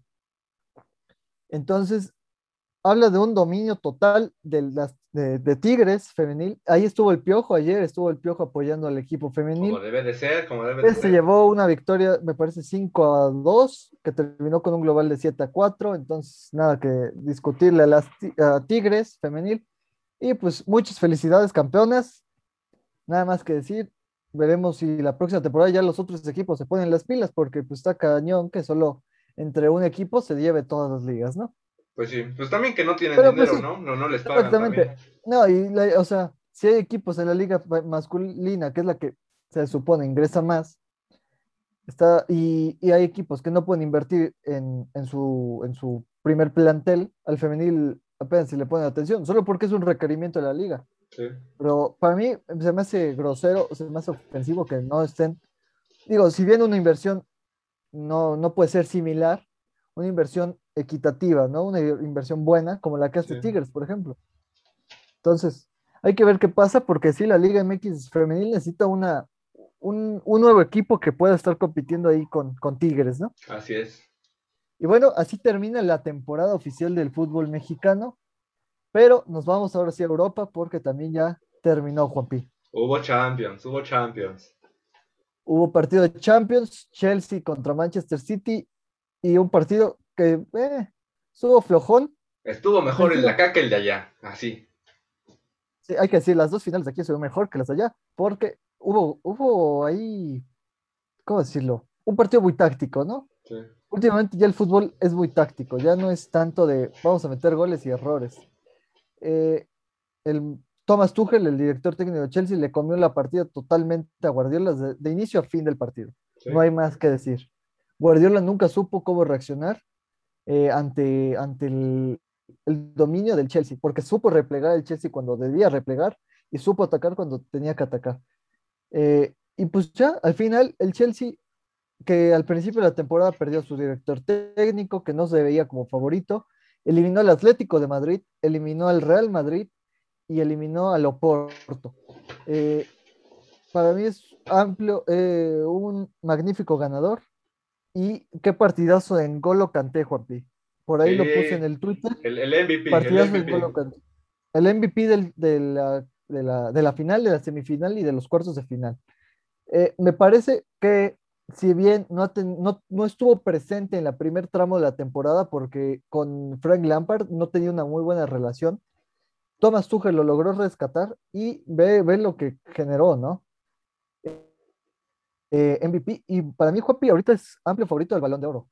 Entonces, habla de un dominio total de, las, de, de Tigres femenil. Ahí estuvo el Piojo, ayer estuvo el Piojo apoyando al equipo femenil. Como debe de ser, como debe de se ser. llevó una victoria, me parece 5 a 2, que terminó con un global de 7 a 4. Entonces, nada que discutirle a las a Tigres femenil. Y pues muchas felicidades, campeonas. Nada más que decir. Veremos si la próxima temporada ya los otros equipos se ponen las pilas, porque pues está cañón que solo entre un equipo se lleve todas las ligas, ¿no? Pues sí, pues también que no tienen Pero, pues, dinero, sí. ¿no? No, no les pagan Exactamente. también. No, y la- o sea, si hay equipos en la liga ma- masculina, que es la que se supone ingresa más, está, y, y hay equipos que no pueden invertir en, en su, en su primer plantel, al femenil apenas si le ponen atención, solo porque es un requerimiento de la liga. Sí. Pero para mí se me hace grosero, se me hace ofensivo que no estén. Digo, si bien una inversión no, no puede ser similar, una inversión equitativa, ¿no? Una inversión buena, como la que hace Sí. Tigres, por ejemplo. Entonces, hay que ver qué pasa, porque sí, la Liga MX femenil necesita una, un, un nuevo equipo que pueda estar compitiendo ahí con, con Tigres, ¿no? Así es. Y bueno, así termina la temporada oficial del fútbol mexicano, pero nos vamos ahora sí a Europa porque también ya terminó Juanpi. Hubo Champions, hubo Champions. Hubo partido de Champions, Chelsea contra Manchester City y un partido que eh, estuvo flojón. Estuvo mejor el de Tranquilo. acá que el de allá. Así. Sí, hay que decir, las dos finales de aquí estuvieron mejor que las de allá, porque hubo, hubo ahí, ¿cómo decirlo? Un partido muy táctico, ¿no? Sí. Últimamente ya el fútbol es muy táctico, ya no es tanto de vamos a meter goles y errores. Eh, el Thomas Tuchel, el director técnico de Chelsea, le comió la partida totalmente a Guardiola de, de inicio a fin del partido. sí. No hay más que decir. Guardiola nunca supo cómo reaccionar eh, ante, ante el, el dominio del Chelsea, porque supo replegar el Chelsea cuando debía replegar y supo atacar cuando tenía que atacar. Eh, y pues ya, al final, el Chelsea, que al principio de la temporada perdió a su director técnico, que no se veía como favorito, eliminó al Atlético de Madrid, eliminó al Real Madrid y eliminó al Oporto. Eh, para mí es amplio, un magnífico ganador. Y qué partidazo en Golo Kanté, Juanpi. Por ahí lo puse en el Twitter. El, el MVP. El Partidazo en MVP. Golo Kanté. El MVP del- de, la, de, la, de la final, de la semifinal y de los cuartos de final. Eh, me parece que si bien no, ten- no, no estuvo presente en la primer tramo de la temporada porque con Frank Lampard no tenía una muy buena relación, Thomas Tuchel lo logró rescatar y ve, ve lo que generó, ¿no? Eh, MVP y para mí Juanpi ahorita es amplio favorito del Balón de Oro.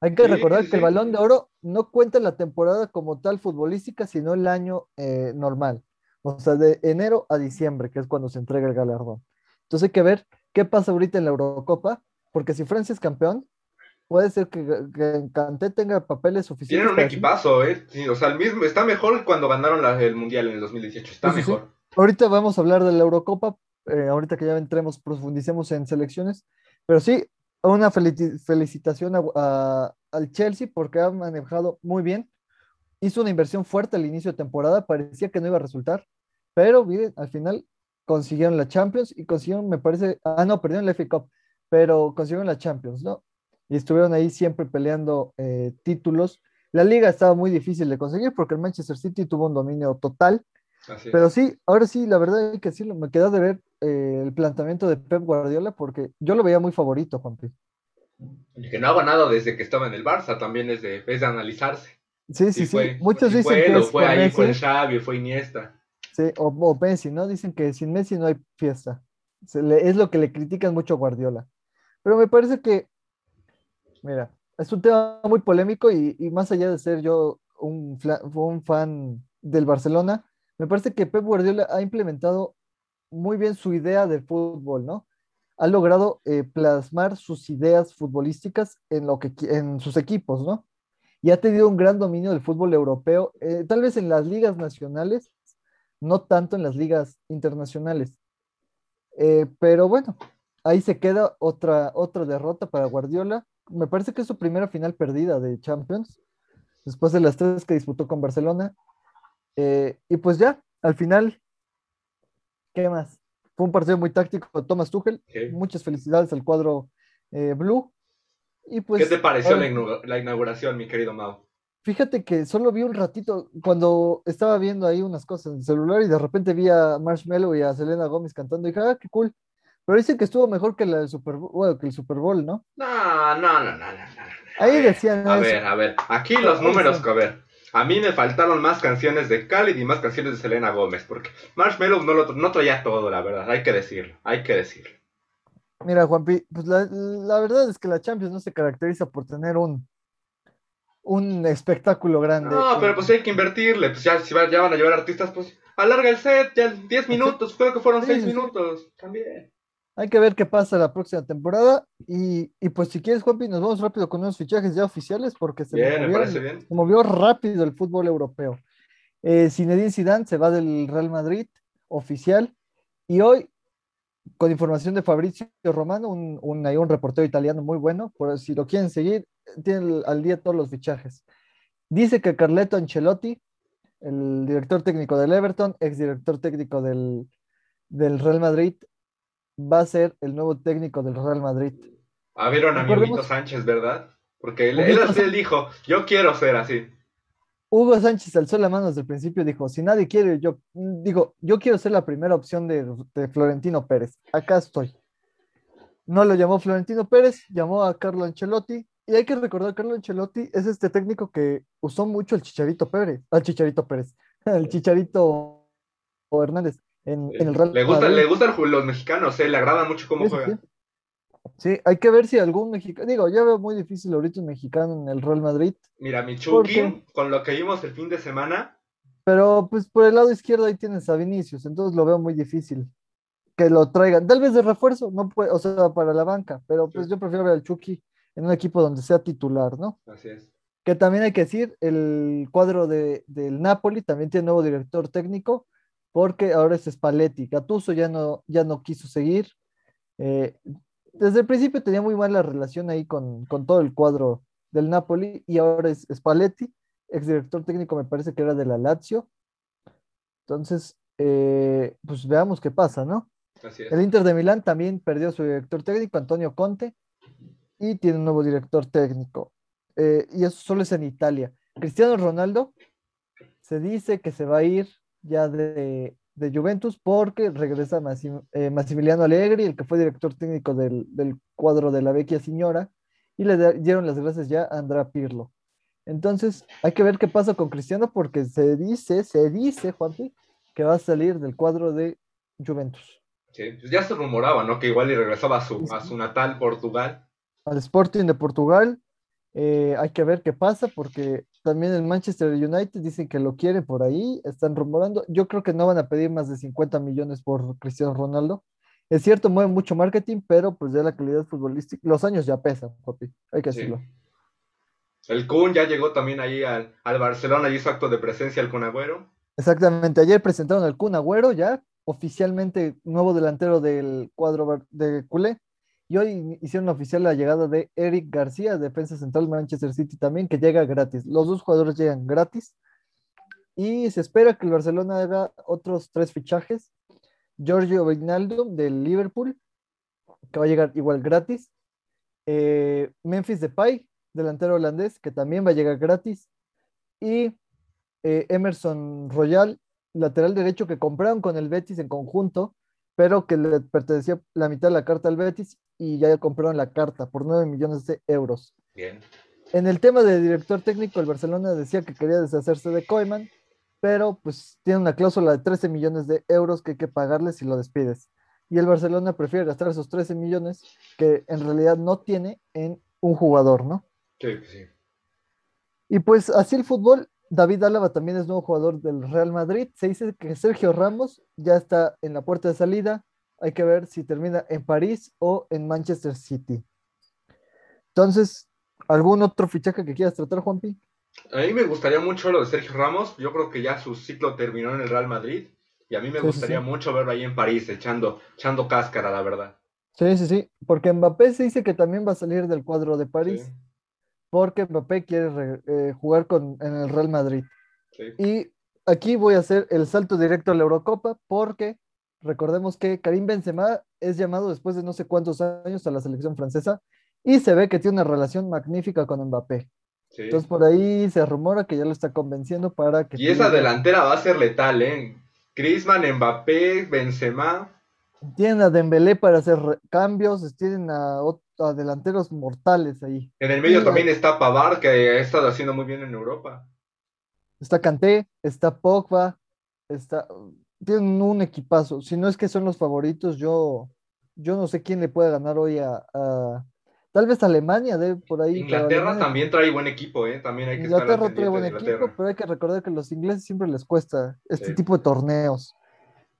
Hay que Sí, recordar sí, que el. Balón de Oro no cuenta la temporada como tal futbolística, sino el año eh, normal. O sea, de enero a diciembre, que es cuando se entrega el galardón. Entonces hay que ver qué pasa ahorita en la Eurocopa, porque si Francia es campeón, puede ser que, que Kanté tenga papeles suficientes. Tienen un equipazo, ¿eh? Sí, o sea, el mismo, está mejor cuando ganaron la- el Mundial en el 2018. Está Sí, sí, sí. mejor. Ahorita vamos a hablar de la Eurocopa, eh, ahorita que ya entremos, profundicemos en selecciones, pero sí, una felici- felicitación a- a- al Chelsea porque ha manejado muy bien. Hizo una inversión fuerte al inicio de temporada, parecía que no iba a resultar, pero miren, al final consiguieron la Champions y consiguieron, me parece, ah, no, perdieron la FA Cup, pero consiguieron la Champions, ¿no? Y estuvieron ahí siempre peleando eh, títulos. La liga estaba muy difícil de conseguir porque el Manchester City tuvo un dominio total. Así. Pero sí, ahora sí, la verdad hay que decirlo, me queda de ver eh, el planteamiento de Pep Guardiola porque yo lo veía muy favorito, Juanpi. El que no ha ganado desde que estaba en el Barça también es de, es de analizarse. Sí, sí, sí. fue, Muchos dicen fue que o es fue ahí, fue Messi, Xavi, fue Iniesta. sí, o, o Messi, ¿no? Dicen que sin Messi no hay fiesta. Se le- es lo que le critican mucho a Guardiola. Pero me parece que, mira, es un tema muy polémico y, y más allá de ser yo un, un fan del Barcelona, me parece que Pep Guardiola ha implementado muy bien su idea del fútbol, ¿no? Ha logrado eh, plasmar sus ideas futbolísticas en, lo que, en sus equipos, ¿no? Y ha tenido un gran dominio del fútbol europeo, eh, tal vez en las ligas nacionales, no tanto en las ligas internacionales. Eh, pero bueno, ahí se queda otra, otra derrota para Guardiola. Me parece que es su primera final perdida de Champions, después de las tres que disputó con Barcelona. Y pues ya, al final, ¿qué más? Fue un partido muy táctico de Thomas Tuchel. Muchas felicidades al cuadro eh, blue. Y pues, ¿Qué te pareció ahora- la, inaugu- la inauguración, mi querido Mau? Fíjate que solo vi un ratito cuando estaba viendo ahí unas cosas en el celular y de repente vi a Marshmello y a Selena Gómez cantando y dije, ah, qué cool. Pero dicen que estuvo mejor que la del Super Bowl, bueno, que el Super Bowl, ¿no? No, no, no, no, no. no. A Ahí ver, decían A eso. ver, a ver. Aquí los números a ver. A mí me faltaron más canciones de Khalid y más canciones de Selena Gómez, porque Marshmello no, lo, no traía todo, la verdad, hay que decirlo, hay que decirlo. Mira, Juanpi, pues la, la verdad es que la Champions no se caracteriza por tener un, un espectáculo grande. No, pero pues hay que invertirle, pues ya, si va- ya van a llevar artistas, pues alarga el set, ya 10 minutos, creo que fueron Sí, 6 sí, sí. minutos, también. Hay que ver qué pasa la próxima temporada. Y, y pues si quieres, Juanpi, nos vamos rápido con unos fichajes ya oficiales porque se Bien, bien. movió rápido el fútbol europeo. Eh, Zinedine Zidane se va del Real Madrid, oficial, y hoy con información de Fabrizio Romano, un, un, un reportero italiano muy bueno, por si lo quieren seguir, tiene al día todos los fichajes. Dice que Carleto Ancelotti, el director técnico del Everton, ex director técnico del, del Real Madrid, va a ser el nuevo técnico del Real Madrid. A ver, a mi Sánchez, ¿verdad? Porque él, él, él, dijo, yo quiero ser así. Hugo Sánchez alzó la mano desde el principio y dijo, si nadie quiere, yo digo, yo quiero ser la primera opción de, de, Florentino Pérez. Acá estoy. No lo llamó Florentino Pérez, llamó a Carlo Ancelotti. Y hay que recordar, Carlo Ancelotti es este técnico que usó mucho el Chicharito Pérez, al Chicharito Pérez, el Chicharito Hernández en, en el Real Le gustan, le gustan los mexicanos, eh, le agrada mucho cómo Sí, juega. sí. Sí, hay que ver si algún mexicano, digo, ya veo muy difícil ahorita un mexicano en el Real Madrid, Mira, mi ¿Por Chucky, qué? con lo que vimos el fin de semana, pero pues por el lado izquierdo ahí tienes a Vinicius, entonces lo veo muy difícil que lo traigan, tal vez de refuerzo, no puede, o sea, para la banca, pero pues Sí. yo prefiero ver al Chucky en un equipo donde sea titular, ¿no? así es. Que también hay que decir, el cuadro de, del Napoli también tiene nuevo director técnico, porque ahora es Spalletti. Gattuso ya no, ya no quiso seguir. Eh, desde el principio tenía muy mala relación ahí con, con todo el cuadro del Napoli y ahora es Spalletti, exdirector técnico me parece que era de la Lazio. Entonces, eh, pues veamos qué pasa, ¿no? Así es. El Inter de Milán también perdió a su director técnico, Antonio Conte, y tiene un nuevo director técnico. Eh, y eso solo es en Italia. Cristiano Ronaldo se dice que se va a ir ya de, de Juventus porque regresa Massim- eh, Massimiliano Allegri, el que fue director técnico del, del cuadro de la Vecchia Signora, y le dieron las gracias ya a Andrea Pirlo. Entonces, hay que ver qué pasa con Cristiano porque se dice, se dice, Juanpi, que va a salir del cuadro de Juventus. Sí, pues ya se rumoraba, ¿no? Que igual y regresaba a su, a su natal Portugal. al Sporting de Portugal. Eh, hay que ver qué pasa porque también el Manchester United dicen que lo quiere por ahí, están rumorando. Yo creo que no van a pedir más de 50 millones por Cristiano Ronaldo. Es cierto, mueve mucho marketing, pero pues ya la calidad futbolística, los años ya pesan, papi, hay que Sí. decirlo. El Kun ya llegó también ahí al, al Barcelona y hizo acto de presencia el Kun Agüero. Exactamente, ayer presentaron al Kun Agüero ya, oficialmente nuevo delantero del cuadro de culé. Y hoy hicieron oficial la llegada de Eric García, defensa central Manchester City también, que llega gratis. Los dos jugadores llegan gratis. Y se espera que el Barcelona haga otros tres fichajes. Giorgio Wijnaldum del Liverpool, que va a llegar igual gratis. Eh, Memphis Depay, delantero holandés, que también va a llegar gratis. Y eh, Emerson Royal, lateral derecho que compraron con el Betis en conjunto, pero que le pertenecía la mitad de la carta al Betis y ya compraron la carta por 9 millones de euros. Bien. En el tema de director técnico, el Barcelona decía que quería deshacerse de Koeman, pero pues tiene una cláusula de 13 millones de euros que hay que pagarle si lo despides. Y el Barcelona prefiere gastar esos 13 millones que en realidad no tiene en un jugador, ¿no? Sí, sí. Y pues así el fútbol, David Álava también es nuevo jugador del Real Madrid. Se dice que Sergio Ramos ya está en la puerta de salida. Hay que ver si termina en París o en Manchester City. Entonces, ¿algún otro fichaje que quieras tratar, Juanpi? A mí me gustaría mucho lo de Sergio Ramos. Yo creo que ya su ciclo terminó en el Real Madrid. Y a mí me Sí, gustaría sí. mucho verlo ahí en París, echando, echando cáscara, la verdad. Sí, sí, sí, porque Mbappé se dice que también va a salir del cuadro de París, Sí, porque Mbappé quiere re- eh, jugar con, en el Real Madrid. sí. Y aquí voy a hacer el salto directo a la Eurocopa, porque recordemos que Karim Benzema es llamado después de no sé cuántos años a la selección francesa y se ve que tiene una relación magnífica con Mbappé. sí. Entonces por ahí se rumora que ya lo está convenciendo para que... Y esa delantera va a ser letal, ¿eh? Griezmann, Mbappé, Benzema. Tienen a Dembélé para hacer cambios, tienen a, a delanteros mortales ahí. En el medio también está Pavard, que ha estado haciendo muy bien en Europa. Está Kanté, está Pogba, está... Tienen un equipazo. Si no es que son los favoritos, yo, yo no sé quién le puede ganar hoy a... a- Tal vez Alemania, por ahí. Inglaterra Alemania- también trae buen equipo, ¿eh? También hay que estar Inglaterra trae buen equipo, pero hay que recordar que a los ingleses siempre les cuesta este Sí. tipo de torneos.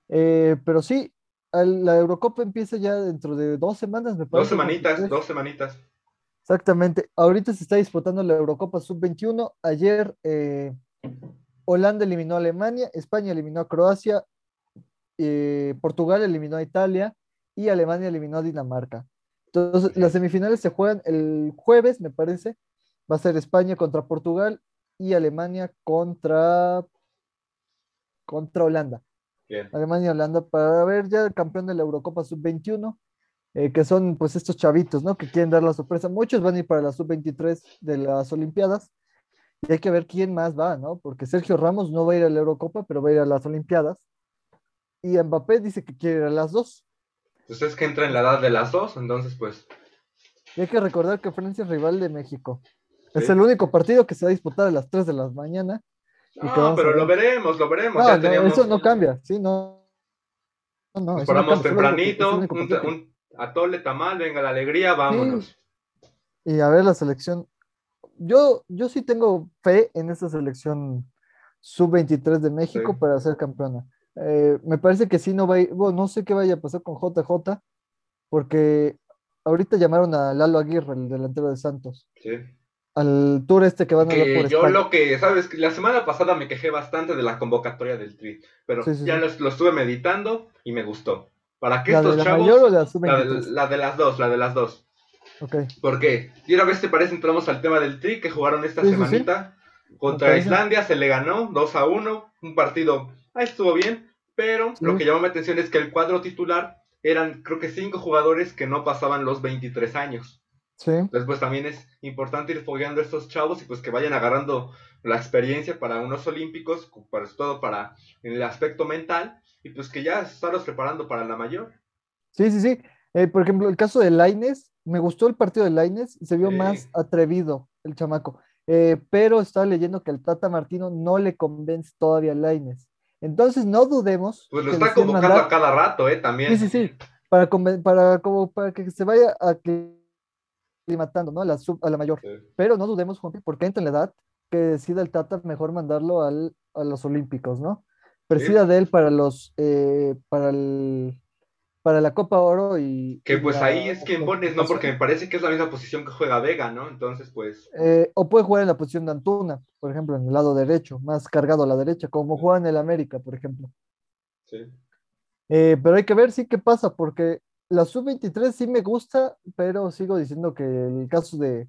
Eh, pero sí, la Eurocopa empieza ya dentro de dos semanas, me Dos parece. semanitas, tres. dos semanitas. Exactamente. Ahorita se está disputando la Eurocopa Sub-21. Ayer eh, Holanda eliminó a Alemania, España eliminó a Croacia, eh, Portugal eliminó a Italia y Alemania eliminó a Dinamarca. Entonces, las semifinales se juegan el jueves, me parece. Va a ser España contra Portugal y Alemania contra, contra Holanda. Bien. Alemania y Holanda para ver ya el campeón de la Eurocopa Sub-21, eh, que son pues estos chavitos, ¿no? Que quieren dar la sorpresa. Muchos van a ir para la Sub-23 de las Olimpiadas y hay que ver quién más va, ¿no? Porque Sergio Ramos no va a ir a la Eurocopa, pero va a ir a las Olimpiadas. Y Mbappé dice que quiere ir a las dos. Pues es que entra en la edad de las dos, entonces pues... Y hay que recordar que Francia es rival de México. Es el único partido que se va a disputar a las 3 de la mañana. No, vamos a pero lo ver. veremos, lo veremos. No, ya no, teníamos... eso no cambia, sí, no. No, no, paramos es tempranito, un, un atole, tamal, venga la alegría, vámonos. Y a ver la selección. Yo, yo sí tengo fe en esta selección sub-23 de México Sí. para ser campeona. Eh, me parece que sí no va a ir, bueno, no sé qué vaya a pasar con JJ, porque ahorita llamaron a Lalo Aguirre, el delantero de Santos, Sí. Al tour este que van a dar Que por yo España. lo que, sabes, la semana pasada me quejé bastante de la convocatoria del Tri, pero Sí, sí, ya sí. Lo, lo estuve meditando y me gustó. ¿Para qué ¿La de estos la chavos? mayor o la la, de, sub-23? la de las dos, la de las dos. Ok. ¿Por qué? Y una vez te parece, entramos al tema del Tri que jugaron esta semanita contra. Islandia, se le ganó 2 a 1, un partido, ahí estuvo bien, pero lo que llamó mi atención es que el cuadro titular eran creo que cinco jugadores que no pasaban los 23 años. Sí, Entonces, pues también es importante ir fogueando a estos chavos y pues que vayan agarrando la experiencia para unos olímpicos, para todo para en el aspecto mental y pues que ya estarlos preparando para la mayor. sí, sí, sí. Eh, por ejemplo, el caso de Laines, me gustó el partido de Laines, se vio más atrevido el chamaco, Eh, pero estaba leyendo que el Tata Martino no le convence todavía a Laines. Entonces, no dudemos. Pues lo está convocando a cada rato, eh, también. Sí, sí, sí, para, para, como, para que se vaya aclimatando, ¿no? A la, sub- a la mayor. Sí. Pero no dudemos, Juanpi, porque entra en la edad que decida el Tata mejor mandarlo al, a los Olímpicos, ¿no? Presida de él para los, eh, para el, para la Copa Oro y... Que pues la ahí es quien pones, ¿no? Porque me parece que es la misma posición que juega Vega, ¿no? Entonces, pues, Eh, o puede jugar en la posición de Antuna, por ejemplo, en el lado derecho, más cargado a la derecha, como juega en el América, por ejemplo. sí. Eh, pero hay que ver sí qué pasa, porque la sub-23 sí me gusta, pero sigo diciendo que el caso de,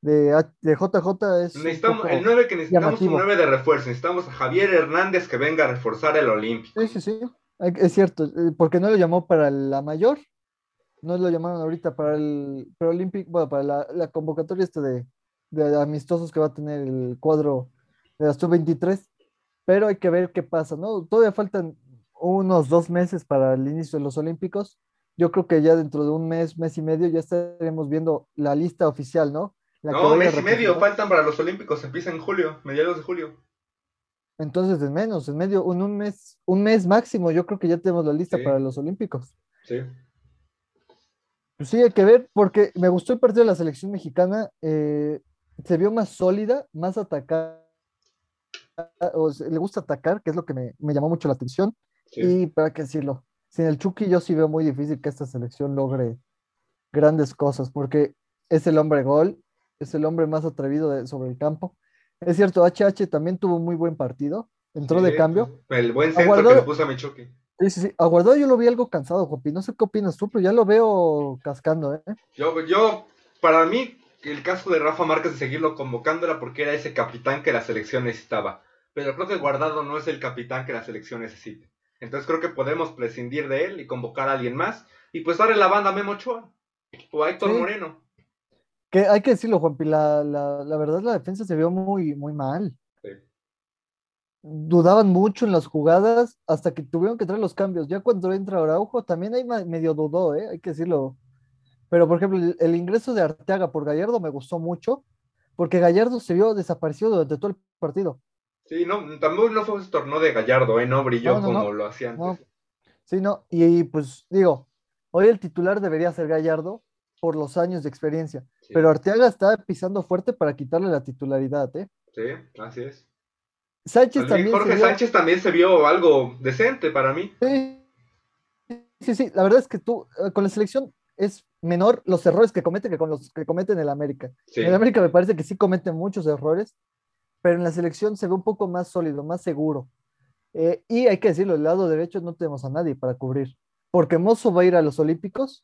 de, de JJ es Necesitamos, el 9 que necesitamos llamativo. un 9 de refuerzo, necesitamos a Javier Hernández que venga a reforzar el Olímpico. Sí, sí, sí, es cierto, eh, porque no lo llamó para la mayor, no lo llamaron ahorita para el Olímpico, bueno, para la, la convocatoria este de, de amistosos que va a tener el cuadro de la sub-23, pero hay que ver qué pasa, ¿no? Todavía faltan unos dos meses para el inicio de los Olímpicos. Yo creo que ya dentro de un mes, mes y medio, ya estaremos viendo la lista oficial, ¿no? La No, mes y medio, faltan para los Olímpicos, empieza en julio, mediados de julio. Entonces, en menos, en medio, en un mes, un mes máximo, yo creo que ya tenemos la lista Sí. para los Olímpicos. Sí. Pues sí, hay que ver, porque me gustó el partido de la selección mexicana. eh, se vio más sólida, más atacada. O se- le gusta atacar, que es lo que me, me llamó mucho la atención. sí. Y para qué decirlo, sin el Chucky yo sí veo muy difícil que esta selección logre grandes cosas, porque es el hombre gol, es el hombre más atrevido de- sobre el campo. Es cierto, HH también tuvo un muy buen partido, entró de cambio. El buen centro Aguardó- que le puso a Michuki. Sí, sí, sí. Aguardado yo lo vi algo cansado, Jopi. No sé qué opinas tú, pero ya lo veo cascando, ¿eh? Yo, yo, para mí, el caso de Rafa Márquez de seguirlo convocando era porque era ese capitán que la selección necesitaba. Pero creo que Guardado no es el capitán que la selección necesita. Entonces creo que podemos prescindir de él y convocar a alguien más. Y pues darle la banda a Memo Ochoa. O a Héctor Sí. Moreno. Que hay que decirlo, Juanpi, la, la, la verdad la defensa se vio muy, muy mal. Sí. Dudaban mucho en las jugadas hasta que tuvieron que traer los cambios. Ya cuando entra Araujo, también ahí medio dudó, ¿eh? Hay que decirlo. Pero, por ejemplo, el, el ingreso de Arteaga por Gallardo me gustó mucho, porque Gallardo se vio desaparecido durante todo el partido. Sí, no, también no fue ese torneo de Gallardo, ¿eh? No brilló No, no, como no. lo hacía antes. Sí, ¿no? Y, y, pues digo, hoy el titular debería ser Gallardo por los años de experiencia, Sí, pero Arteaga está pisando fuerte para quitarle la titularidad, ¿eh? sí, así es. Sánchez También también se Jorge vio- Sánchez también se vio algo decente para mí. Sí, sí, sí, la verdad es que tú, eh, con la selección es menor los errores que cometen que con los que cometen en el América. Sí. En el América me parece que sí cometen muchos errores, pero en la selección se ve un poco más sólido, más seguro. Eh, y hay que decirlo, el lado derecho no tenemos a nadie para cubrir. porque Mozo va a ir a los Olímpicos.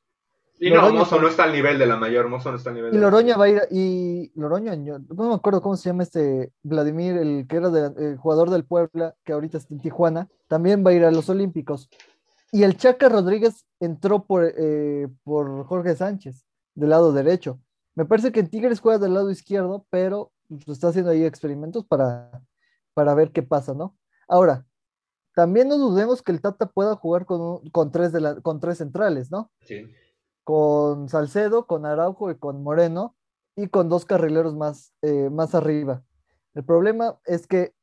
Y no, Mozo no está al nivel de la mayor, Mozo no está al nivel y Loroña va a ir, y Loroña, no me acuerdo cómo se llama este Vladimir, el que era el jugador del Puebla, que ahorita está en Tijuana, también va a ir a los Olímpicos. Y el Chaca Rodríguez entró por, eh, por Jorge Sánchez, del lado derecho. Me parece que en Tigres juega del lado izquierdo, pero pues, está haciendo ahí experimentos para, para ver qué pasa, ¿no? Ahora, también no dudemos que el Tata pueda jugar con, con, tres, de la, con tres centrales, ¿no? Sí. Con Salcedo, con Araujo y con Moreno, y con dos carrileros más, eh, más arriba. El problema es que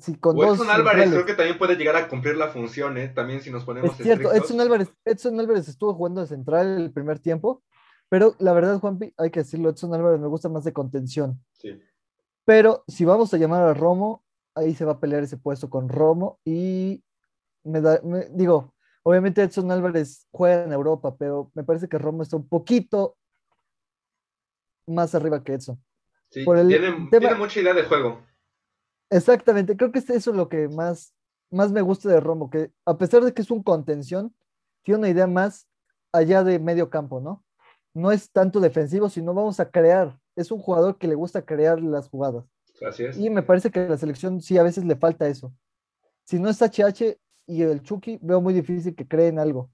si con o Edson Álvarez creo que también puede llegar a cumplir la función, ¿eh? También si nos ponemos Es cierto, Edson Álvarez, Edson Álvarez estuvo jugando de central el primer tiempo, pero la verdad, Juanpi, hay que decirlo, Edson Álvarez me gusta más de contención. Sí. Pero si vamos a llamar a Romo, ahí se va a pelear ese puesto con Romo y me da, digo, obviamente Edson Álvarez juega en Europa, pero me parece que Romo está un poquito más arriba que Edson. Sí, tiene mucha idea de juego. Exactamente, creo que eso es lo que más, más me gusta de Romo, que a pesar de que es un contención, tiene una idea más allá de medio campo, ¿no? No es tanto defensivo, sino vamos a crear. Es un jugador que le gusta crear las jugadas. Gracias. Y me parece que a la selección sí a veces le falta eso. Si no es HH y el Chucky, veo muy difícil que creen algo.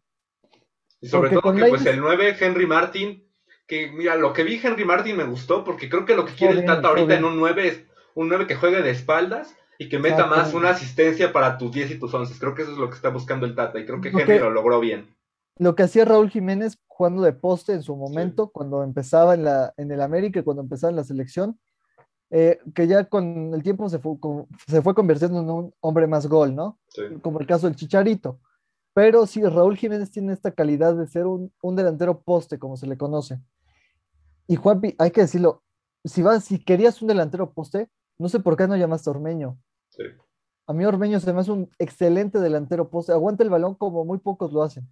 Y sobre todo que pues el 9, Henry Martin, que mira, lo que vi Henry Martin me gustó, porque creo que lo que quiere el Tata ahorita en un 9 es un 9 que juegue de espaldas y que meta más una asistencia para tus 10 y tus 11. Creo que eso es lo que está buscando el Tata y creo que Henry lo logró bien. Lo que hacía Raúl Jiménez jugando de poste en su momento, cuando empezaba en, la, en el América y cuando empezaba en la selección, eh, que ya con el tiempo se fue, se fue convirtiendo en un hombre más gol, ¿no? Como el caso del Chicharito. Pero sí, Raúl Jiménez tiene esta calidad de ser un, un delantero poste, como se le conoce. Y Juanpi, hay que decirlo, si, vas, si querías un delantero poste, no sé por qué no llamaste a Ormeño. Sí. A mí Ormeño se me hace un excelente delantero poste. Aguanta el balón como muy pocos lo hacen.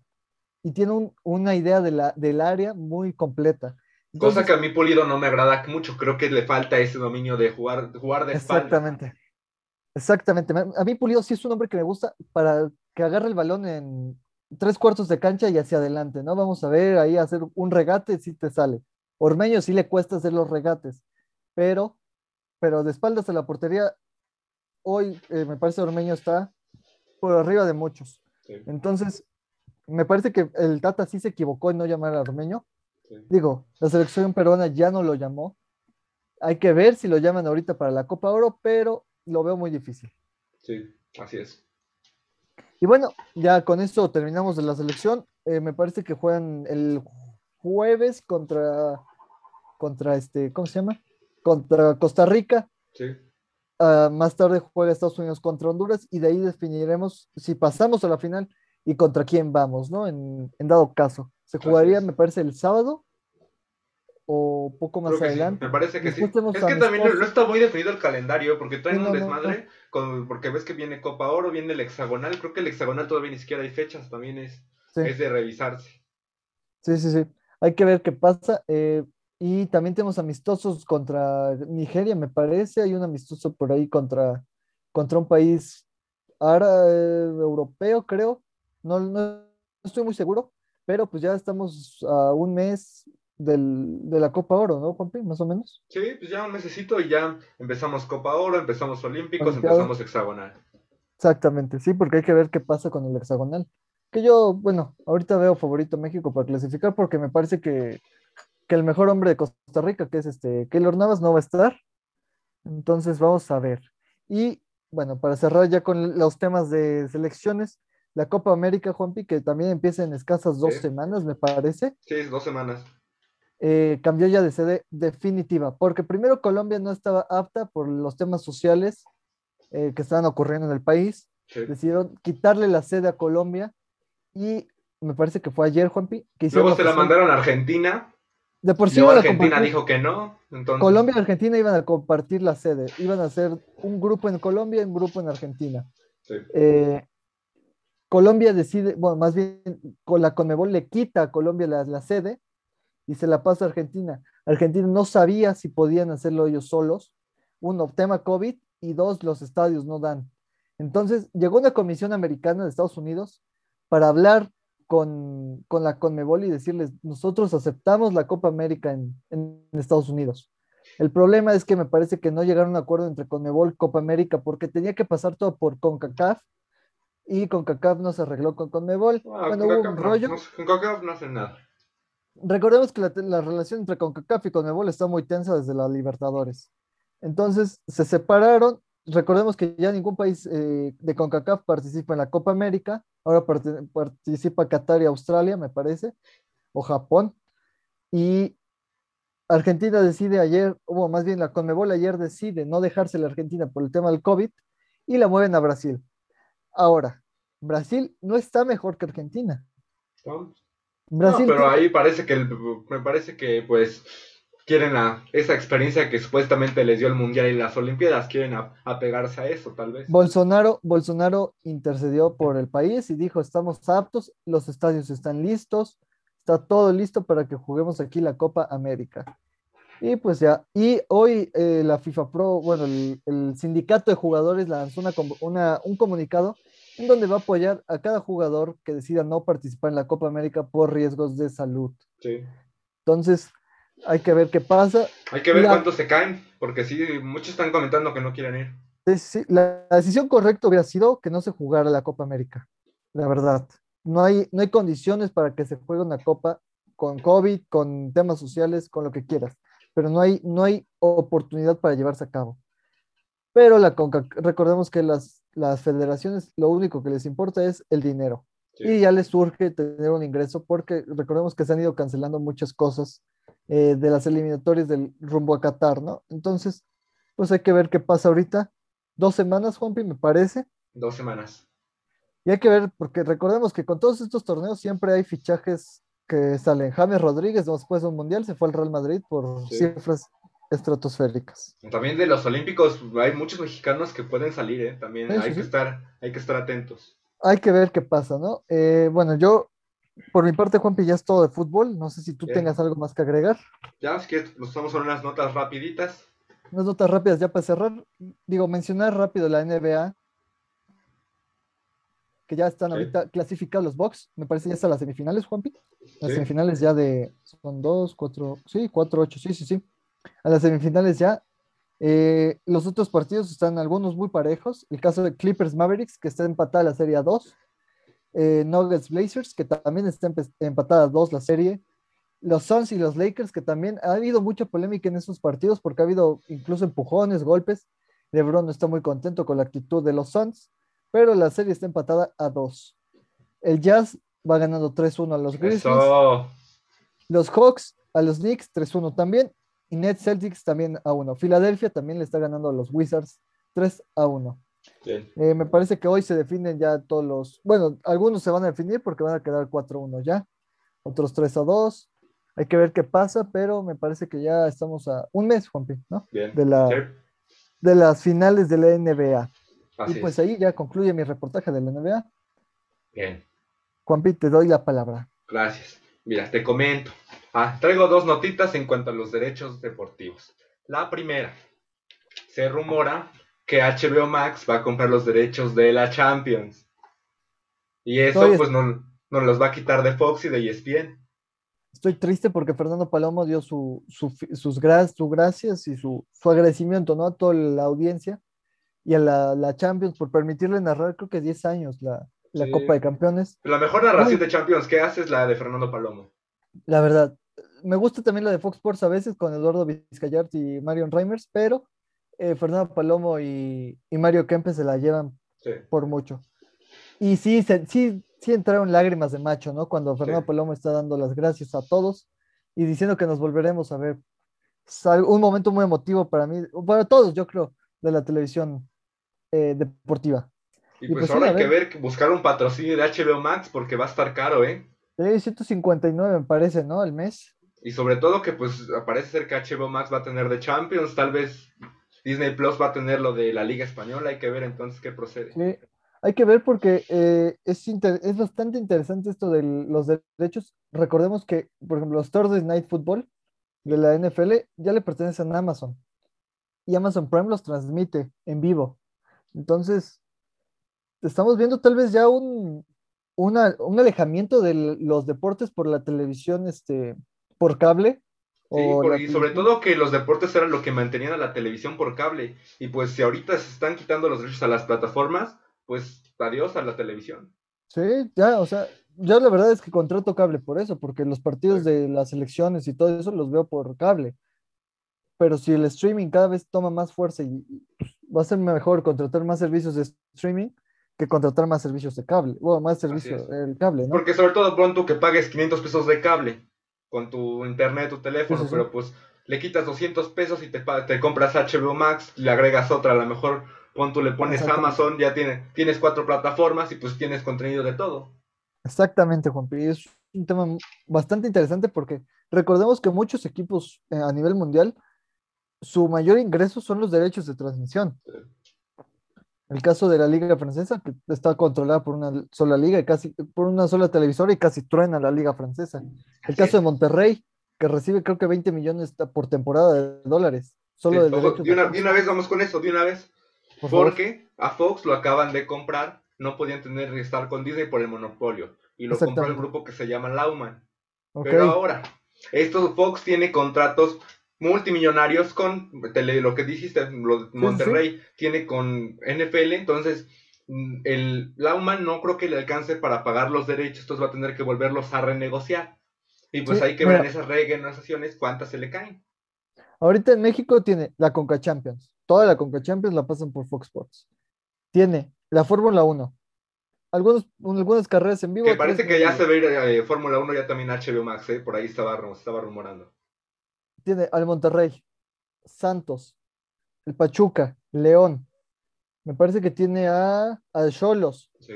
Y tiene una idea de la, del área muy completa. Cosa que a mí Pulido no me agrada mucho. Creo que le falta ese dominio de jugar, jugar de espalda. Exactamente. Exactamente. A mí Pulido sí es un hombre que me gusta para que agarre el balón en tres cuartos de cancha y hacia adelante, ¿no? Vamos a ver ahí hacer un regate si te sale. Ormeño sí le cuesta hacer los regates, pero pero de espaldas a la portería, hoy eh, me parece Ormeño está por arriba de muchos. Entonces, me parece que el Tata sí se equivocó en no llamar a Ormeño. Digo, la selección peruana ya no lo llamó. Hay que ver si lo llaman ahorita para la Copa Oro, pero lo veo muy difícil. Sí, así es. Y bueno, ya con esto terminamos de la selección. Eh, me parece que juegan el jueves contra, contra este, ¿cómo se llama? contra Costa Rica. Sí. Ah, más tarde juega Estados Unidos contra Honduras y de ahí definiremos si pasamos a la final y contra quién vamos, ¿no? En, dado caso. Se jugaría, me parece, el sábado o poco más adelante. Me parece que sí. Es que también no, está muy definido el calendario porque traen un desmadre, porque ves que viene Copa Oro, viene el hexagonal. Creo que el hexagonal todavía ni siquiera hay fechas, también es, es de revisarse. Sí, sí, sí. Hay que ver qué pasa. Eh, y también tenemos amistosos contra Nigeria, me parece. Hay un amistoso por ahí contra, contra un país árabe, europeo, creo. No, no, estoy muy seguro, pero pues ya estamos a un mes del, de la Copa Oro, ¿no, Juanpi? Más o menos. Sí, pues ya un mesecito y ya empezamos Copa Oro, empezamos Olímpicos, empezamos Hexagonal. Exactamente, sí, porque hay que ver qué pasa con el Hexagonal. Que yo, bueno, ahorita veo favorito México para clasificar porque me parece que que el mejor hombre de Costa Rica, que es este Keylor Navas, no va a estar. Entonces vamos a ver. Y bueno, para cerrar ya con los temas de selecciones, la Copa América, Juanpi, que también empieza en escasas dos semanas, me parece. Sí, dos semanas. Eh, cambió ya de sede definitiva, porque primero Colombia no estaba apta por los temas sociales eh, que estaban ocurriendo en el país. Decidieron quitarle la sede a Colombia y me parece que fue ayer, Juanpi. Que Luego se la mandaron a Argentina de por sí Argentina dijo que no. Colombia y Argentina iban a compartir la sede. Iban a hacer un grupo en Colombia y un grupo en Argentina. Eh, Colombia decide, bueno, más bien con la Conmebol le quita a Colombia la, sede y se la pasa a Argentina. Argentina no sabía si podían hacerlo ellos solos. Uno, tema COVID y dos, los estadios no dan. Entonces llegó una comisión americana de Estados Unidos para hablar con, con la Conmebol y decirles, nosotros aceptamos la Copa América en, en Estados Unidos. El problema es que me parece que no llegaron a un acuerdo entre Conmebol y Copa América porque tenía que pasar todo por CONCACAF y CONCACAF no se arregló con Conmebol. Ah, con hubo CONCACAF un rollo, no, con CONCACAF no hacen nada. recordemos que la, la relación entre CONCACAF y Conmebol está muy tensa desde la Libertadores. Entonces se separaron. Recordemos que ya ningún país eh, de CONCACAF participa en la Copa América. Ahora participa Qatar y Australia, me parece, o Japón. Y Argentina decide ayer, o más bien la Conmebol ayer decide no dejarse la Argentina por el tema del COVID y la mueven a Brasil. Ahora, Brasil no está mejor que Argentina. ¿no? Brasil no, pero tiene- ahí parece que me parece que pues quieren la, esa experiencia que supuestamente les dio el mundial y las olimpiadas, quieren apegarse a eso tal vez. Bolsonaro, Bolsonaro intercedió por el país y dijo, estamos aptos, los estadios están listos, está todo listo para que juguemos aquí la Copa América. Y pues ya, y hoy eh, la FIFA Pro, bueno, el, el sindicato de jugadores lanzó una, una- un comunicado en donde va a apoyar a cada jugador que decida no participar en la Copa América por riesgos de salud. Sí. Entonces, hay que ver qué pasa. Hay que ver La- cuántos se caen, porque sí, muchos están comentando que no quieren ir. Sí, sí, la, la decisión correcta hubiera sido que no se jugara la Copa América, la verdad. No hay, no hay condiciones para que se juegue una copa con COVID, con temas sociales, con lo que quieras, pero no hay, no hay oportunidad para llevarse a cabo. Pero la CONCAC- recordemos que las, las federaciones lo único que les importa es el dinero Sí. y ya les surge tener un ingreso porque recordemos que se han ido cancelando muchas cosas eh, de las eliminatorias del rumbo a Qatar, ¿no? Entonces, pues hay que ver qué pasa ahorita. Dos semanas, Juanpi, me parece. Dos semanas. Y hay que ver, porque recordemos que con todos estos torneos siempre hay fichajes que salen. James Rodríguez, después de un mundial, se fue al Real Madrid por Sí. cifras estratosféricas. También de los olímpicos hay muchos mexicanos que pueden salir, ¿eh? También Sí, hay sí, que sí. estar, hay que estar atentos. Hay que ver qué pasa, ¿no? Eh, bueno, yo, por mi parte, Juanpi, ya es todo de fútbol. No sé si tú Bien. tengas algo más que agregar. Ya, es que nos estamos con unas notas rapiditas. Unas notas rápidas ya para cerrar. Digo, mencionar rápido la NBA, que ya están Sí. ahorita clasificados los Bucks. Me parece ya están las semifinales, Juanpi. Las Sí. semifinales ya de. Son dos, cuatro. Sí, cuatro, ocho. Sí, sí, sí. A las semifinales ya. Eh, los otros partidos están algunos muy parejos. El caso de Clippers Mavericks, que está empatada la serie a 2. Eh, Nuggets Blazers, que también está empatada a 2 la serie. Los Suns y los Lakers, que también ha habido mucha polémica en esos partidos porque ha habido incluso empujones, golpes. LeBron no está muy contento con la actitud de los Suns, pero la serie está empatada a 2. El Jazz va ganando 3-1 a los Grizzlies. Los Hawks a los Knicks 3-1 también. Y Nets Celtics también a 1. Filadelfia también le está ganando a los Wizards 3 a 1. Bien. Eh, me parece que hoy se definen ya todos los. Bueno, algunos se van a definir porque van a quedar 4-1 ya. Otros 3 a 2. Hay que ver qué pasa, pero me parece que ya estamos a un mes, Juanpi, ¿no? Bien. De la- Sí, De las finales de la NBA. así y pues es. ahí ya concluye mi reportaje de la NBA. Bien. Juanpi, te doy la palabra. Gracias. Mira, te comento. Ah, traigo dos notitas en cuanto a los derechos deportivos. La primera, se rumora que HBO Max va a comprar los derechos de la Champions. Y eso Estoy- pues no, no los va a quitar de Fox y de ESPN. Estoy triste porque Fernando Palomo dio su, su, sus gra- su gracias y su, su agradecimiento ¿no? a toda la audiencia y a la, la Champions por permitirle narrar, creo que 10 años, la, la Sí. Copa de Campeones. La mejor narración de Champions que hace es la de Fernando Palomo. La verdad, me gusta también la de Fox Sports a veces con Eduardo Vizcayart y Marion Reimers, pero eh, Fernando Palomo y, y Mario Kempes se la llevan Sí. por mucho. Y sí, se- sí, sí entraron lágrimas de macho, ¿no? Cuando Fernando Sí. Palomo está dando las gracias a todos y diciendo que nos volveremos a ver. Es un momento muy emotivo para mí, para todos, yo creo, de la televisión eh, deportiva. Y Y pues, pues ahora hay que ver. ver, buscar un patrocinio de HBO Max porque va a estar caro, ¿eh? Eh, 159 me parece, ¿no? El mes. Y sobre todo que pues parece ser que HBO Max va a tener de Champions, tal vez Disney Plus va a tener lo de la Liga Española, hay que ver entonces qué procede. Hay que ver porque eh, es, es bastante interesante esto de los derechos. Recordemos que, por ejemplo, los Thursday Night Football de la NFL ya le pertenecen a Amazon y Amazon Prime los transmite en vivo. Entonces, estamos viendo tal vez ya un, una, un alejamiento de los deportes por la televisión, este, por cable. Sí, y sobre todo que los deportes eran lo que mantenían a la televisión por cable. Y pues si ahorita se están quitando los derechos a las plataformas, pues adiós a la televisión. Sí, ya, o sea, yo la verdad es que contrato cable por eso, porque los partidos de las elecciones y todo eso los veo por cable. Pero si el streaming cada vez toma más fuerza y, pues, va a ser mejor contratar más servicios de streaming que contratar más servicios de cable, o más servicios del cable, ¿no? Porque sobre todo pronto que pagues 500 pesos de cable con tu internet, tu teléfono, pero pues le quitas 200 pesos y te, te compras HBO Max, le agregas otra, a lo mejor pon tú le pones Amazon, ya tiene, tienes cuatro plataformas y pues tienes contenido de todo. Exactamente, Juan Es un tema bastante interesante porque recordemos que muchos equipos eh, a nivel mundial, su mayor ingreso son los derechos de transmisión. El caso de la liga francesa, que está controlada por una sola liga y casi por una sola televisora y casi truena la liga francesa. El caso de Monterrey, que recibe creo que 20 millones por temporada de dólares. Solo de, de, una, de, una, vez vamos con eso, de una vez. porque a Fox lo acaban de comprar, no podían tener estar con Disney por el monopolio. Y lo compró el grupo que se llama Lauman. Pero ahora, estos Fox tiene contratos multimillonarios con lo que dijiste, Monterrey tiene con NFL, entonces mm, el Lauman no creo que le alcance para pagar los derechos, entonces va a tener que volverlos a renegociar. Y pues hay que ver en esas renegociaciones cuántas se le caen. Ahorita en México tiene la Conca Champions. Toda la Conca Champions la pasan por Fox Sports. Tiene la Fórmula 1. Algunos, algunas carreras en vivo. Que parece que ya se ve eh, Fórmula 1 ya también HBO Max, ¿eh? por ahí estaba, estaba rumorando tiene al Monterrey, Santos, el Pachuca, León. Me parece que tiene a, a Cholos. Sí.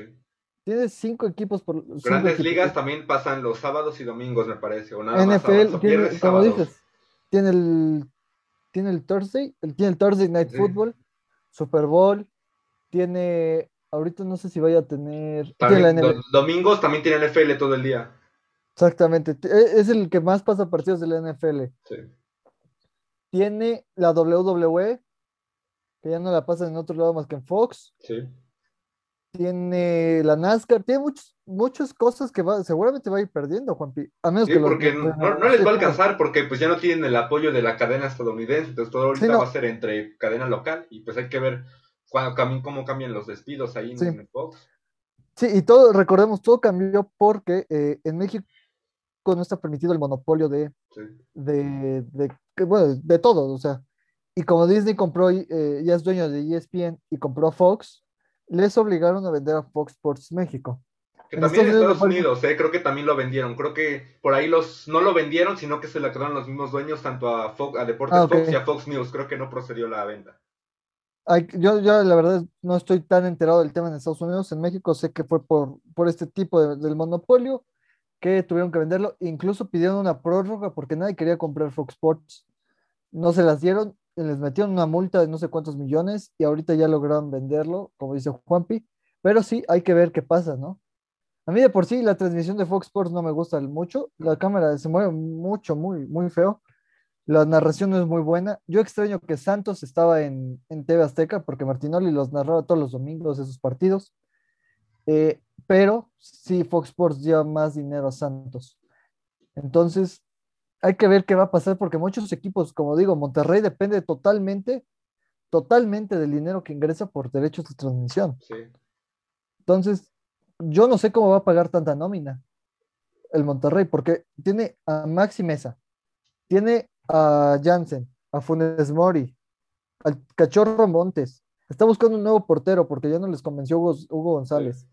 Tiene cinco equipos por. Grandes ligas también pasan los sábados y domingos, me parece. O nada NFL, tiene, como dices, tiene el, tiene el Thursday, tiene el Thursday Night Football, Super Bowl, tiene. Ahorita no sé si vaya a tener. domingos también tiene NFL todo el día. Exactamente. E, es el que más pasa partidos de la NFL. Sí. Tiene la WWE, que ya no la pasan en otro lado más que en Fox. Sí. Tiene la NASCAR, tiene muchos, muchas cosas que va, seguramente va a ir perdiendo, Juanpi. A menos sí, porque no, les va a alcanzar, porque pues ya no tienen el apoyo de la cadena estadounidense, entonces todo ahorita va a ser entre cadena local, y pues hay que ver cómo cambian los despidos ahí en Fox. Sí, y todo, recordemos, todo cambió porque eh, en México no está permitido el monopolio de, de, bueno, de todo, o sea, y como Disney compró, eh, ya es dueño de ESPN y compró Fox, les obligaron a vender a Fox Sports México. Que también en Estados Unidos, eh, creo que también lo vendieron. Creo que por ahí los no lo vendieron, sino que se la quedaron los mismos dueños tanto a, Fox, a Deportes ah, Fox y a Fox News. Creo que no procedió la venta. yo, yo la verdad no estoy tan enterado del tema en Estados Unidos. En México sé que fue por, por este tipo de, del monopolio que tuvieron que venderlo. Incluso pidieron una prórroga porque nadie quería comprar Fox Sports. No se las dieron, les metieron una multa de no sé cuántos millones y ahorita ya lograron venderlo, como dice Juanpi. Pero sí, hay que ver qué pasa, ¿no? A mí de por sí la transmisión de Fox Sports no me gusta mucho. La cámara se mueve mucho, muy, muy feo. La narración no es muy buena. Yo extraño que Santos estaba en, en TV Azteca porque Martinoli los narraba todos los domingos esos partidos. Eh, pero sí Fox Sports lleva más dinero a Santos. Entonces, hay que ver qué va a pasar porque muchos equipos, como digo, Monterrey depende totalmente, totalmente del dinero que ingresa por derechos de transmisión. Entonces, yo no sé cómo va a pagar tanta nómina el Monterrey, porque tiene a Maxi Mesa, tiene a Jansen, a Funes Mori, al Cachorro Montes. Está buscando un nuevo portero porque ya no les convenció Hugo, González.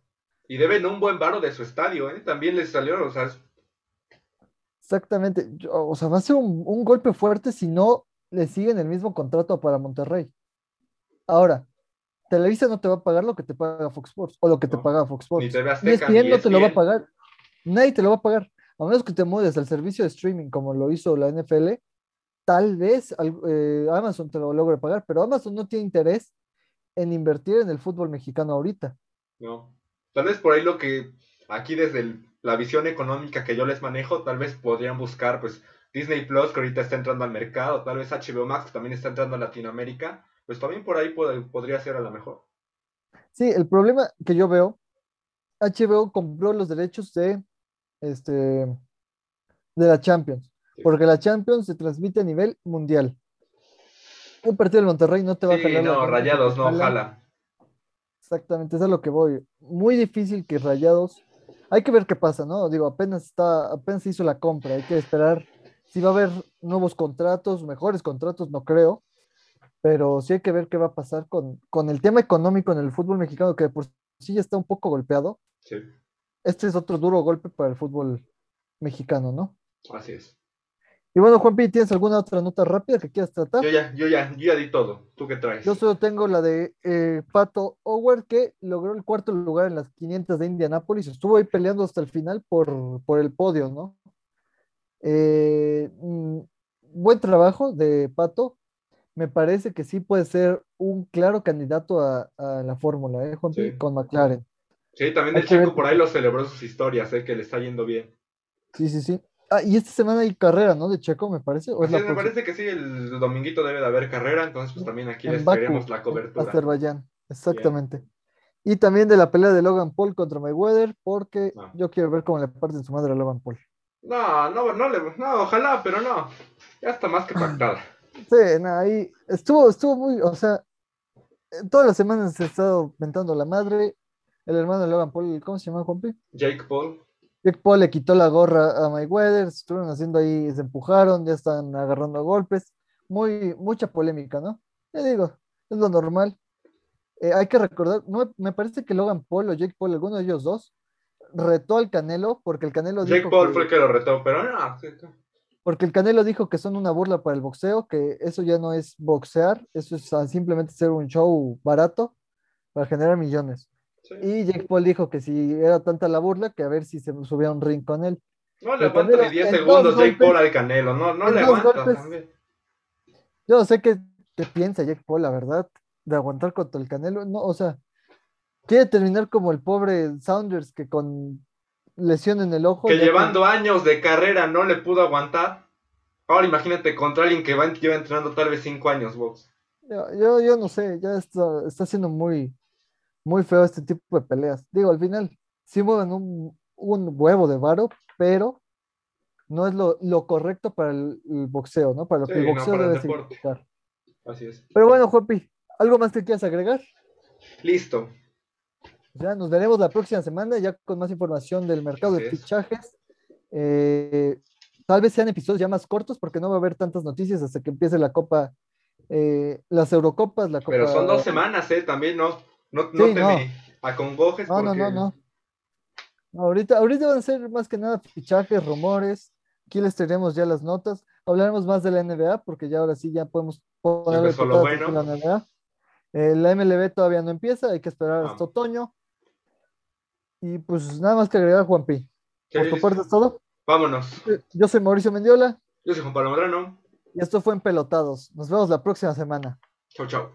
Y deben un buen varo de su estadio, ¿eh? También les salió, o sea. Exactamente. O sea, va a ser un, golpe fuerte si no le siguen el mismo contrato para Monterrey. Ahora, Televisa no te va a pagar lo que te paga Fox Sports o lo que te paga Fox Sports. Ni TV ESPN no te lo va a pagar. Nadie te lo va a pagar. A menos que te mudes al servicio de streaming como lo hizo la NFL, tal vez eh, Amazon te lo logre pagar, pero Amazon no tiene interés en invertir en el fútbol mexicano ahorita. No. Tal vez por ahí lo que aquí desde la visión económica que yo les manejo, tal vez podrían buscar pues Disney Plus que ahorita está entrando al mercado, tal vez HBO Max que también está entrando a Latinoamérica, pues también por ahí podría ser a lo mejor. Sí, el problema que yo veo HBO compró los derechos de, este, de la Champions, porque la Champions se transmite a nivel mundial. Un partido del Monterrey no te va a jalar. la no, rayados, no, jala. ojalá. Exactamente, eso es a lo que voy. Muy difícil que Rayados. Hay que ver qué pasa, ¿no? Digo, apenas está, apenas se hizo la compra, hay que esperar si va a haber nuevos contratos, mejores contratos, no creo, pero sí hay que ver qué va a pasar con, con el tema económico en el fútbol mexicano, que de por sí ya está un poco golpeado. Sí, Este es otro duro golpe para el fútbol mexicano, ¿no? así es. Y bueno, Juanpi, ¿tienes alguna otra nota rápida que quieras tratar? Yo ya, yo ya, yo ya di todo. ¿Tú qué traes? Yo solo tengo la de eh, Pato Howard, que logró el cuarto lugar en las 500 de Indianápolis. Estuvo ahí peleando hasta el final por, por el podio, ¿no? Eh, mm, buen trabajo de Pato. Me parece que sí puede ser un claro candidato a, a la fórmula, ¿eh, Juanpi? Sí. Con McLaren. Sí, también el chico por ahí lo celebró sus historias, eh, que le está yendo bien. Sí, sí, sí. Ah, y esta semana hay carrera, ¿no? De Checo, me parece. ¿O es la es, me parece que sí, el dominguito debe de haber carrera, entonces pues también aquí En les queremos la cobertura. Azerbaiyán, exactamente. Y también de la pelea de Logan Paul contra Mayweather, porque Ah. yo quiero ver cómo le parten su madre a Logan Paul. No, no, no, le- no, ojalá, pero no. Ya está más que pactada. Sí, nada, ahí estuvo, estuvo muy, o sea, eh, todas las semanas se ha estado mentando la madre. El hermano de Logan Paul, ¿cómo se llama, Juanpi? Jake Paul, Jake Paul le quitó la gorra a Mayweather, estuvieron haciendo ahí, se empujaron, ya están agarrando golpes. Muy, mucha polémica, ¿no? Ya digo, es lo normal. Eh, hay que recordar, no, me- parece que Logan Paul o Jake Paul, alguno de ellos dos, retó al Canelo porque el Canelo Jake dijo Paul que- fue el que lo retó, pero no. porque el Canelo dijo que son una burla para el boxeo, que eso ya no es boxear, eso es simplemente ser un show barato para generar millones. Sí. Y Jake Paul dijo que si era tanta la burla, que a ver si se subía a un ring con él. No le aguanta ni Canelo, 10 en segundos dos Jake Paul al Canelo, no, no le aguanta también. Yo sé qué, qué piensa Jake Paul, la verdad, de aguantar contra el Canelo. No, o sea, quiere terminar como el pobre Saunders que con lesión en el ojo. Que llevando años de carrera no le pudo aguantar. Ahora imagínate contra alguien que va, lleva entrenando tal vez 5 años box. Yo, yo, yo no sé, ya está, está siendo muy, muy feo este tipo de peleas. Digo, al final sí mueven un, un huevo de varo, pero no es lo, lo correcto para el, el boxeo, ¿no? Para lo Sí, que el boxeo debe significar. Así es. Pero bueno, Juanpi, ¿algo más que quieras agregar? Listo. Ya nos veremos la próxima semana ya con más información del mercado de Así fichajes. Eh, tal vez sean episodios ya más cortos porque no va a haber tantas noticias hasta que empiece la Copa, eh, las Eurocopas, la Copa. Pero son dos semanas, ¿eh? También no, no, no Sí, te no. me acongojes No, no, porque... no, no. No, Ahorita, ahorita van a ser más que nada fichajes, rumores. Aquí les traeremos ya las notas. Hablaremos más de la NBA porque ya ahora sí ya podemos empezó lo bueno. la NBA. Eh, la MLB todavía no empieza, hay que esperar hasta otoño. Y pues nada más que agregar, Juanpi. Por tu parte es todo. Vámonos. Yo soy Mauricio Mendiola Yo soy Juan Pablo Medrano. y esto fue Empelotados. Nos vemos la próxima semana. Chau, chau.